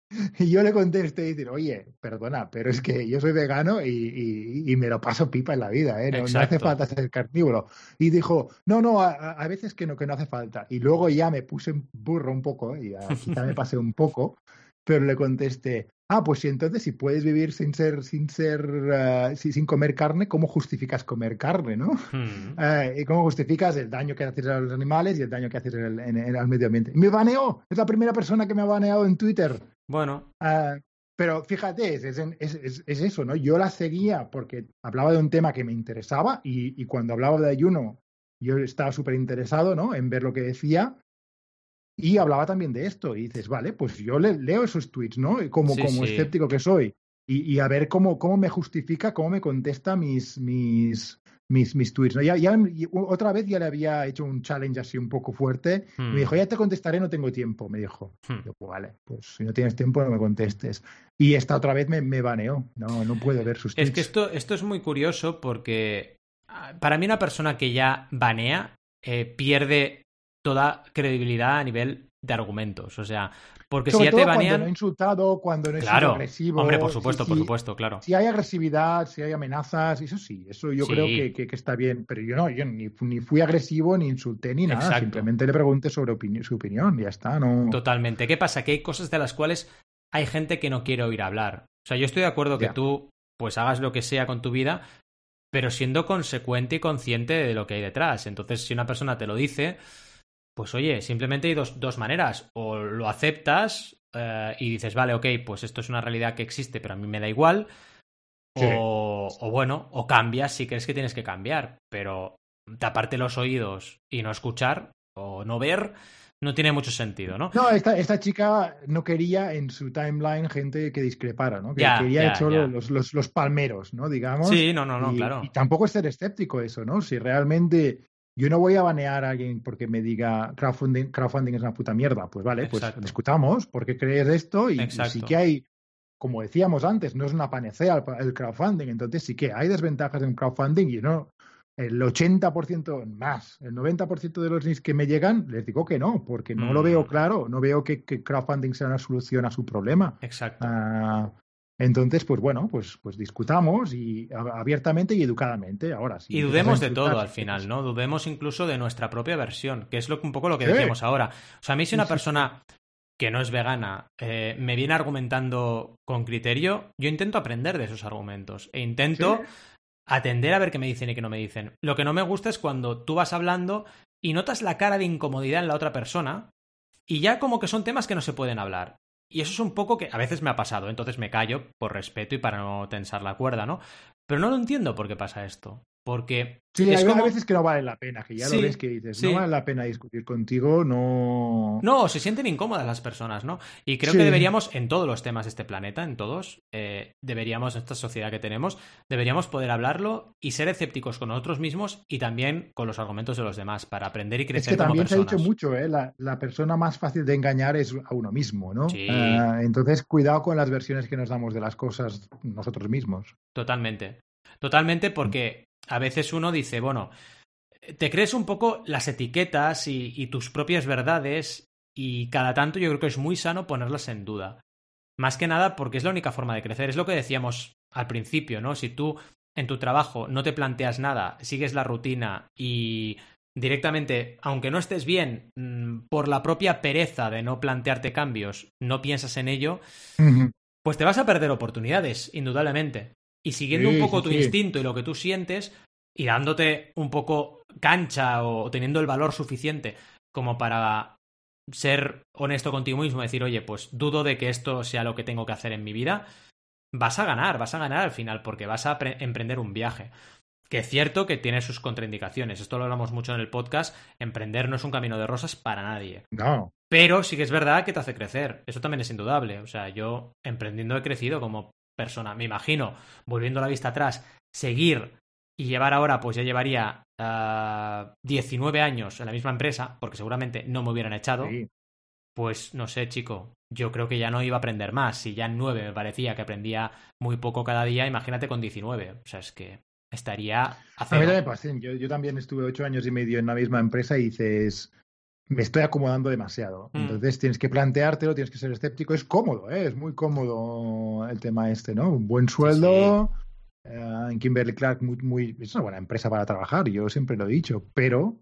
Y yo le contesté y decir, oye, perdona, pero es que yo soy vegano y, y- y me lo paso pipa en la vida, ¿eh? No, no hace falta ser carnívoro. Y dijo, no, no, a, a- veces que no, que no hace falta. Y luego ya me puse un burro un poco, y quizá me pasé un poco, pero le contesté, ah, pues sí, entonces si puedes vivir sin ser, sin ser, uh, sin comer carne, ¿cómo justificas comer carne, no? Uh, ¿Y cómo justificas el daño que haces a los animales y el daño que haces en, en el medio ambiente? Me baneó, es la primera persona que me ha baneado en Twitter. Bueno. Uh, pero fíjate, es, es, es, es, eso, ¿no? Yo la seguía porque hablaba de un tema que me interesaba y, y cuando hablaba de ayuno, yo estaba súper interesado, ¿no? En ver lo que decía y hablaba también de esto. Y dices, vale, pues yo le, leo esos tweets, ¿no? Como, sí, como sí. escéptico que soy. Y, y, a ver cómo, cómo me justifica, cómo me contesta mis, mis, mis, mis tweets. ¿no? Ya, ya, otra vez ya le había hecho un challenge así un poco fuerte. Hmm. Me dijo, ya te contestaré, no tengo tiempo. Me dijo, hmm. yo, pues vale, pues si no tienes tiempo no me contestes. Y esta otra vez me, me baneó. No, no puedo ver sus tweets. Es que esto, esto es muy curioso porque para mí una persona que ya banea eh, pierde toda credibilidad a nivel de argumentos. O sea, porque Sobre si ya todo te banean. Cuando no he insultado, cuando no he claro, sido agresivo. Hombre, por supuesto, si, por supuesto, claro. Si hay agresividad, si hay amenazas, eso sí, eso yo sí. creo que, que, que, está bien. Pero yo no, yo ni, ni fui agresivo, ni insulté, ni nada. Exacto. Simplemente le pregunté sobre opini su opinión, ya está. No... Totalmente. ¿Qué pasa? Que hay cosas de las cuales hay gente que no quiere oír hablar. O sea, yo estoy de acuerdo que tú pues hagas lo que sea con tu vida, pero siendo consecuente y consciente de lo que hay detrás. Entonces, si una persona te lo dice, pues oye, simplemente hay dos, dos maneras. O lo aceptas eh, y dices, vale, ok, pues esto es una realidad que existe, pero a mí me da igual. Sí. O, o, bueno, o cambias si crees que tienes que cambiar, pero taparte los oídos y no escuchar o no ver no tiene mucho sentido, ¿no? No, esta, esta chica no quería en su timeline gente que discrepara, ¿no? Que ya, quería ya, hecho. Los, los, los, palmeros, ¿no? Digamos. Sí, no, no, no, y, claro. Y tampoco es ser escéptico eso, ¿no? Si realmente yo no voy a banear a alguien porque me diga crowdfunding, crowdfunding es una puta mierda. Pues vale, pues discutamos por qué crees esto y, sí que hay, como decíamos antes, no es una panacea el crowdfunding, entonces sí que hay desventajas en crowdfunding y no el 80% más, el 90% de los links que me llegan, les digo que no, porque no mm. lo veo claro, no veo que, que, crowdfunding sea una solución a su problema. Exacto. Uh, entonces, pues bueno, pues, pues discutamos y abiertamente y educadamente. Ahora sí. Y dudemos de todo al final, ¿no? Dudemos incluso de nuestra propia versión, que es lo, un poco lo que sí. decíamos ahora. O sea, a mí si una persona que no es vegana eh, me viene argumentando con criterio, yo intento aprender de esos argumentos e intento atender a ver qué me dicen y qué no me dicen. Lo que no me gusta es cuando tú vas hablando y notas la cara de incomodidad en la otra persona y ya como que son temas que no se pueden hablar. Y eso es un poco que a veces me ha pasado, entonces me callo por respeto y para no tensar la cuerda, ¿no? Pero no lo entiendo por qué pasa esto. Porque. Sí, es hay como... veces que no vale la pena, que ya sí, lo ves que dices, sí. no vale la pena discutir contigo, no. No, se sienten incómodas las personas, ¿no? Y creo sí. que deberíamos, en todos los temas de este planeta, en todos, eh, deberíamos, en esta sociedad que tenemos, deberíamos poder hablarlo y ser escépticos con nosotros mismos y también con los argumentos de los demás para aprender y crecer. Es que también como se ha dicho mucho, ¿eh? La, la, persona más fácil de engañar es a uno mismo, ¿no? Sí. Uh, entonces, cuidado con las versiones que nos damos de las cosas nosotros mismos. Totalmente. Totalmente, porque a veces uno dice, bueno, te crees un poco las etiquetas y, y, tus propias verdades y cada tanto yo creo que es muy sano ponerlas en duda. Más que nada porque es la única forma de crecer. Es lo que decíamos al principio, ¿no? Si tú en tu trabajo no te planteas nada, sigues la rutina y directamente, aunque no estés bien, mm, por la propia pereza de no plantearte cambios, no piensas en ello, uh -huh. pues te vas a perder oportunidades, indudablemente. Y siguiendo sí, un poco tu sí. instinto y lo que tú sientes, y dándote un poco cancha o teniendo el valor suficiente como para ser honesto contigo mismo, decir, oye, pues dudo de que esto sea lo que tengo que hacer en mi vida, vas a ganar, vas a ganar al final, porque vas a emprender un viaje. Que es cierto que tiene sus contraindicaciones, esto lo hablamos mucho en el podcast, emprender no es un camino de rosas para nadie. No. Pero sí que es verdad que te hace crecer, eso también es indudable. O sea, yo emprendiendo he crecido como persona. Me imagino, volviendo la vista atrás, seguir y llevar ahora, pues ya llevaría uh, 19 años en la misma empresa, porque seguramente no me hubieran echado. Sí. Pues no sé, chico, yo creo que ya no iba a aprender más. Si ya en 9 me parecía que aprendía muy poco cada día, imagínate con 19. O sea, es que estaría a A mí me pasa. Yo, yo también estuve 8 años y medio en la misma empresa y dices, me estoy acomodando demasiado. Mm. Entonces tienes que planteártelo, tienes que ser escéptico. Es cómodo, ¿eh? es muy cómodo el tema este, ¿no? Un buen sueldo. Sí. Uh, en Kimberly Clark muy, muy, es una buena empresa para trabajar, yo siempre lo he dicho, pero,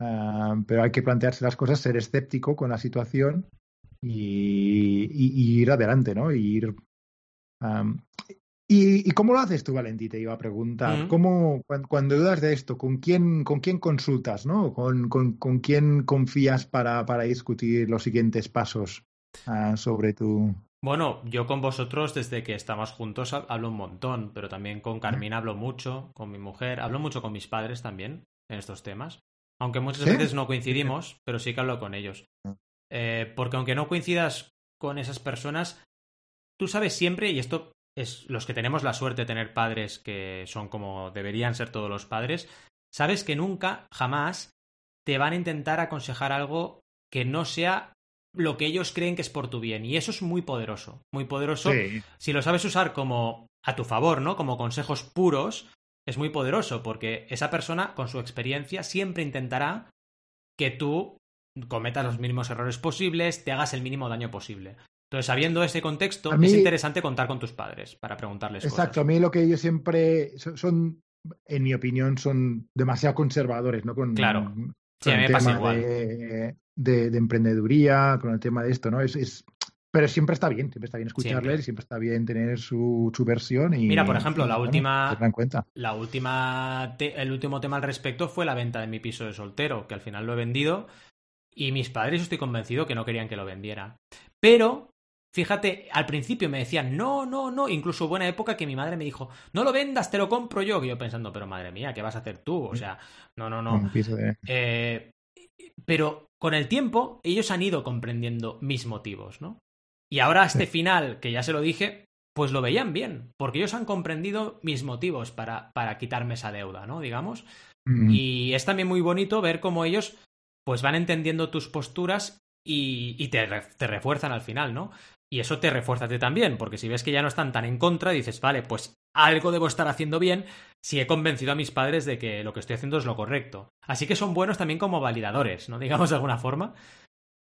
uh, pero hay que plantearse las cosas, ser escéptico con la situación y, y, ir adelante, ¿no? Y ir. Um, ¿Y, ¿Y, cómo lo haces tú, Valentí? Te iba a preguntar. Mm. ¿Cómo, cuando, cuando, dudas de esto, ¿con quién, con quién consultas, ¿no? ¿Con, con, con quién confías para, para, discutir los siguientes pasos uh, sobre tu, bueno, yo con vosotros desde que estamos juntos hablo un montón, pero también con Carmina hablo mucho, con mi mujer, hablo mucho con mis padres también en estos temas. Aunque muchas ¿Sí? veces no coincidimos, pero sí que hablo con ellos. Eh, porque aunque no coincidas con esas personas, tú sabes siempre, y esto es los que tenemos la suerte de tener padres que son como deberían ser todos los padres, sabes que nunca, jamás, te van a intentar aconsejar algo que no sea lo que ellos creen que es por tu bien. Y eso es muy poderoso, muy poderoso. Sí. Si lo sabes usar como a tu favor, ¿no? Como consejos puros, es muy poderoso porque esa persona, con su experiencia, siempre intentará que tú cometas los mínimos errores posibles, te hagas el mínimo daño posible. Entonces, sabiendo ese contexto, mí... es interesante contar con tus padres para preguntarles Exacto, cosas. a mí lo que ellos siempre son, en mi opinión, son demasiado conservadores, ¿no? Con, claro. Con sí, me el pasa tema igual. De, de, de, emprendeduría, con el tema de esto, ¿no? Es, es, pero siempre está bien, siempre está bien escucharles, siempre, siempre está bien tener su, su, versión y mira, por ejemplo, la bueno, última, en cuenta. la última, te, el último tema al respecto fue la venta de mi piso de soltero, que al final lo he vendido y mis padres estoy convencido que no querían que lo vendiera, pero Fíjate, al principio me decían, no, no, no, incluso hubo una época que mi madre me dijo, no lo vendas, te lo compro yo. Y yo pensando, pero madre mía, ¿qué vas a hacer tú? O sea, no, no, no. De... Eh, pero con el tiempo, ellos han ido comprendiendo mis motivos, ¿no? Y ahora este final, que ya se lo dije, pues lo veían bien, porque ellos han comprendido mis motivos para, para quitarme esa deuda, ¿no? Digamos. Mm. Y es también muy bonito ver cómo ellos pues van entendiendo tus posturas y, y te, te, refuerzan al final, ¿no? Y eso te refuerza a ti también, porque si ves que ya no están tan en contra, dices, vale, pues algo debo estar haciendo bien si he convencido a mis padres de que lo que estoy haciendo es lo correcto. Así que son buenos también como validadores, ¿no? Digamos de alguna forma.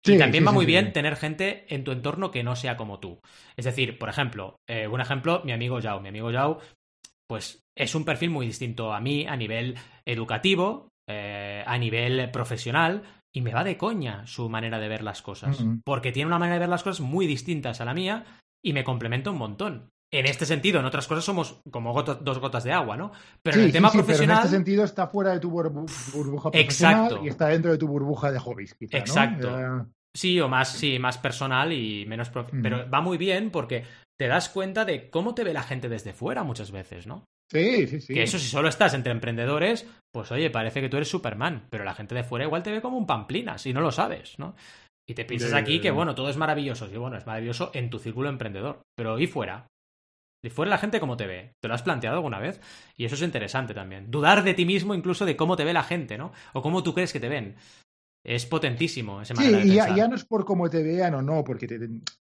Sí, y también sí, va muy sí. bien tener gente en tu entorno que no sea como tú. Es decir, por ejemplo, eh, un ejemplo, mi amigo Yao. Mi amigo Yao, pues es un perfil muy distinto a mí a nivel educativo, eh, a nivel profesional, y me va de coña su manera de ver las cosas. Porque tiene una manera de ver las cosas muy distintas a la mía y me complementa un montón. En este sentido, en otras cosas somos como dos gotas de agua, ¿no? Pero sí, en el tema sí, sí, profesional. Pero en este sentido está fuera de tu burbu burbuja profesional Exacto. y está dentro de tu burbuja de hobbies, quizá, Exacto. Sí, o más, sí, más personal y menos. Prof... Pero va muy bien porque te das cuenta de cómo te ve la gente desde fuera muchas veces, ¿no? Sí, sí, sí. Que eso, si solo estás entre emprendedores, pues oye, parece que tú eres Superman, pero la gente de fuera igual te ve como un pamplinas y no lo sabes, ¿no? Y te piensas De- aquí que, bueno, todo es maravilloso. Sí, bueno, es maravilloso en tu círculo emprendedor, pero ¿y fuera? ¿Y fuera la gente cómo te ve? ¿Te lo has planteado alguna vez? Y eso es interesante también. Dudar de ti mismo incluso de cómo te ve la gente, ¿no? O cómo tú crees que te ven. Es potentísimo Sí, manera de y ya no es por cómo te vean o no, porque te,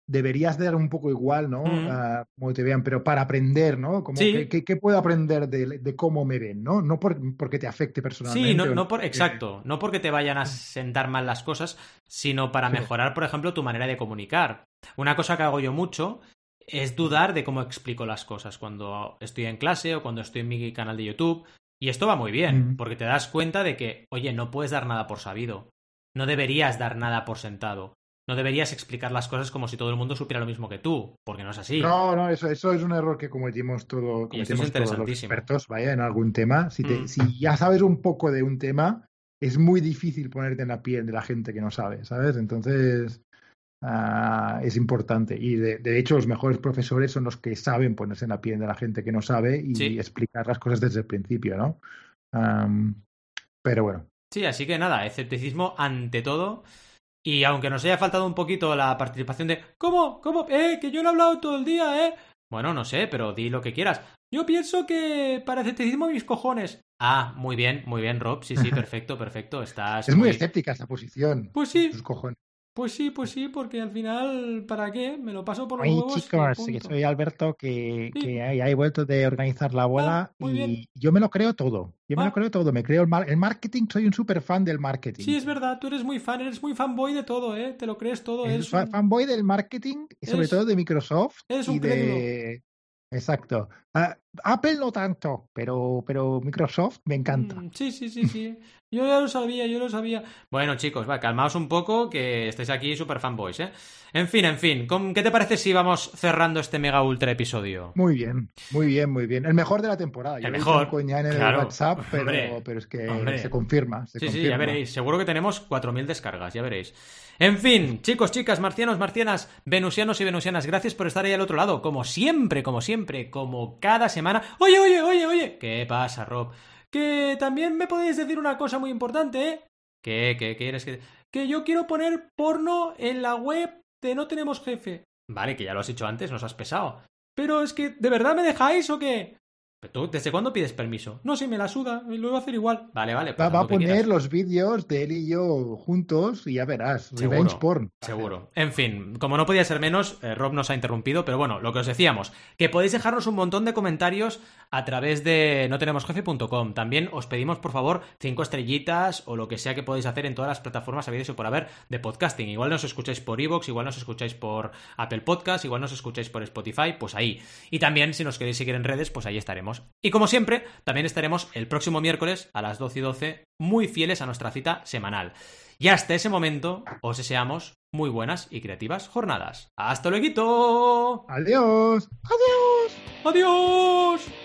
deberías dar un poco igual, ¿no? Mm. A cómo te vean, pero para aprender, ¿no? Como Sí. ¿qué, puedo aprender de, de, cómo me ven, ¿no? No por, porque te afecte personalmente. Sí, no, no por, exacto, no porque te vayan a sentar mal las cosas, sino para Sí. mejorar, por ejemplo, tu manera de comunicar. Una cosa que hago yo mucho es dudar de cómo explico las cosas cuando estoy en clase o cuando estoy en mi canal de YouTube. Y esto va muy bien, Mm. porque te das cuenta de que, oye, no puedes dar nada por sabido. No deberías dar nada por sentado. No deberías explicar las cosas como si todo el mundo supiera lo mismo que tú, porque no es así. No, no, eso, eso es un error que cometimos, todo, es todos los expertos, vaya, en algún tema. Si, te- Mm. si ya sabes un poco de un tema, es muy difícil ponerte en la piel de la gente que no sabe, ¿sabes? Entonces, ah, es importante. Y de, de hecho, los mejores profesores son los que saben ponerse en la piel de la gente que no sabe y Sí. explicar las cosas desde el principio, ¿no? Am, pero bueno. Sí, así que nada, escepticismo ante todo. Y aunque nos haya faltado un poquito la participación de ¿Cómo? ¿Cómo? ¡Eh! Que yo no he hablado todo el día, ¿eh? Bueno, no sé, pero di lo que quieras. Yo pienso que para escepticismo mis cojones. Ah, muy bien, muy bien, Rob. Sí, sí, perfecto, perfecto. Estás. Es muy escéptica esta posición. Pues sí, Tus cojones. Pues sí, pues sí, porque al final, ¿para qué? Me lo paso por los Oye, huevos. y chicos, que punto. soy Alberto, que, Sí. que ya he vuelto de organizar la boda Ah, y bien. Yo me lo creo todo. Yo me Ah. lo creo todo. Me creo el, mar- el marketing. Soy un super fan del marketing. Sí, es verdad, tú eres muy fan, eres muy fanboy de todo, ¿eh? Te lo crees todo. Es Eres un- fanboy del marketing y sobre Eres- todo de Microsoft eres y un de exacto Ah, Apple no tanto, pero, pero Microsoft me encanta. Mm, Sí, sí, sí, sí. Yo ya lo sabía, yo lo sabía. Bueno, chicos, va, calmaos un poco, que estáis aquí super fanboys, ¿eh? En fin, en fin, ¿con- ¿qué te parece si vamos cerrando este mega ultra episodio? Muy bien, muy bien, muy bien. El mejor de la temporada. El mejor, coña en el claro. WhatsApp, pero, Hombre, pero es que hombre. se confirma. Se Sí, sí, ya veréis. Seguro que tenemos 4.000 descargas, ya veréis. En fin, chicos, chicas, marcianos, marcianas, venusianos y venusianas, gracias por estar ahí al otro lado. Como siempre, como siempre, como cada semana. Oye, oye, oye, oye. ¿Qué pasa, Rob? Que también me podéis decir una cosa muy importante, ¿eh? ¿Qué, qué quieres que...? Que yo quiero poner porno en la web de No Tenemos Jefe. Vale, que ya lo has hecho antes, nos has pesado. Pero es que, ¿de verdad me dejáis o qué? ¿Pero tú, ¿Desde cuándo pides permiso? No, si me la suda, y lo voy a hacer igual. Vale, vale. pues Va, a poner quieras. los vídeos de él y yo juntos y ya verás. Seguro, Revenge porn. Seguro. En fin, como no podía ser menos, eh, Rob nos ha interrumpido, pero bueno, lo que os decíamos, que podéis dejarnos un montón de comentarios a través de notenemosjefe.com. También os pedimos, por favor, cinco estrellitas o lo que sea que podéis hacer en todas las plataformas habidas y por haber de podcasting. Igual nos escucháis por Evox, igual nos escucháis por Apple Podcast, igual nos escucháis por Spotify, pues ahí. Y también, si nos queréis seguir en redes, pues ahí estaremos. Y como siempre, también estaremos el próximo miércoles a las 12 y 12, muy fieles a nuestra cita semanal. Y hasta ese momento, os deseamos muy buenas y creativas jornadas. ¡Hasta luego! Adiós. Adiós. ¡Adiós!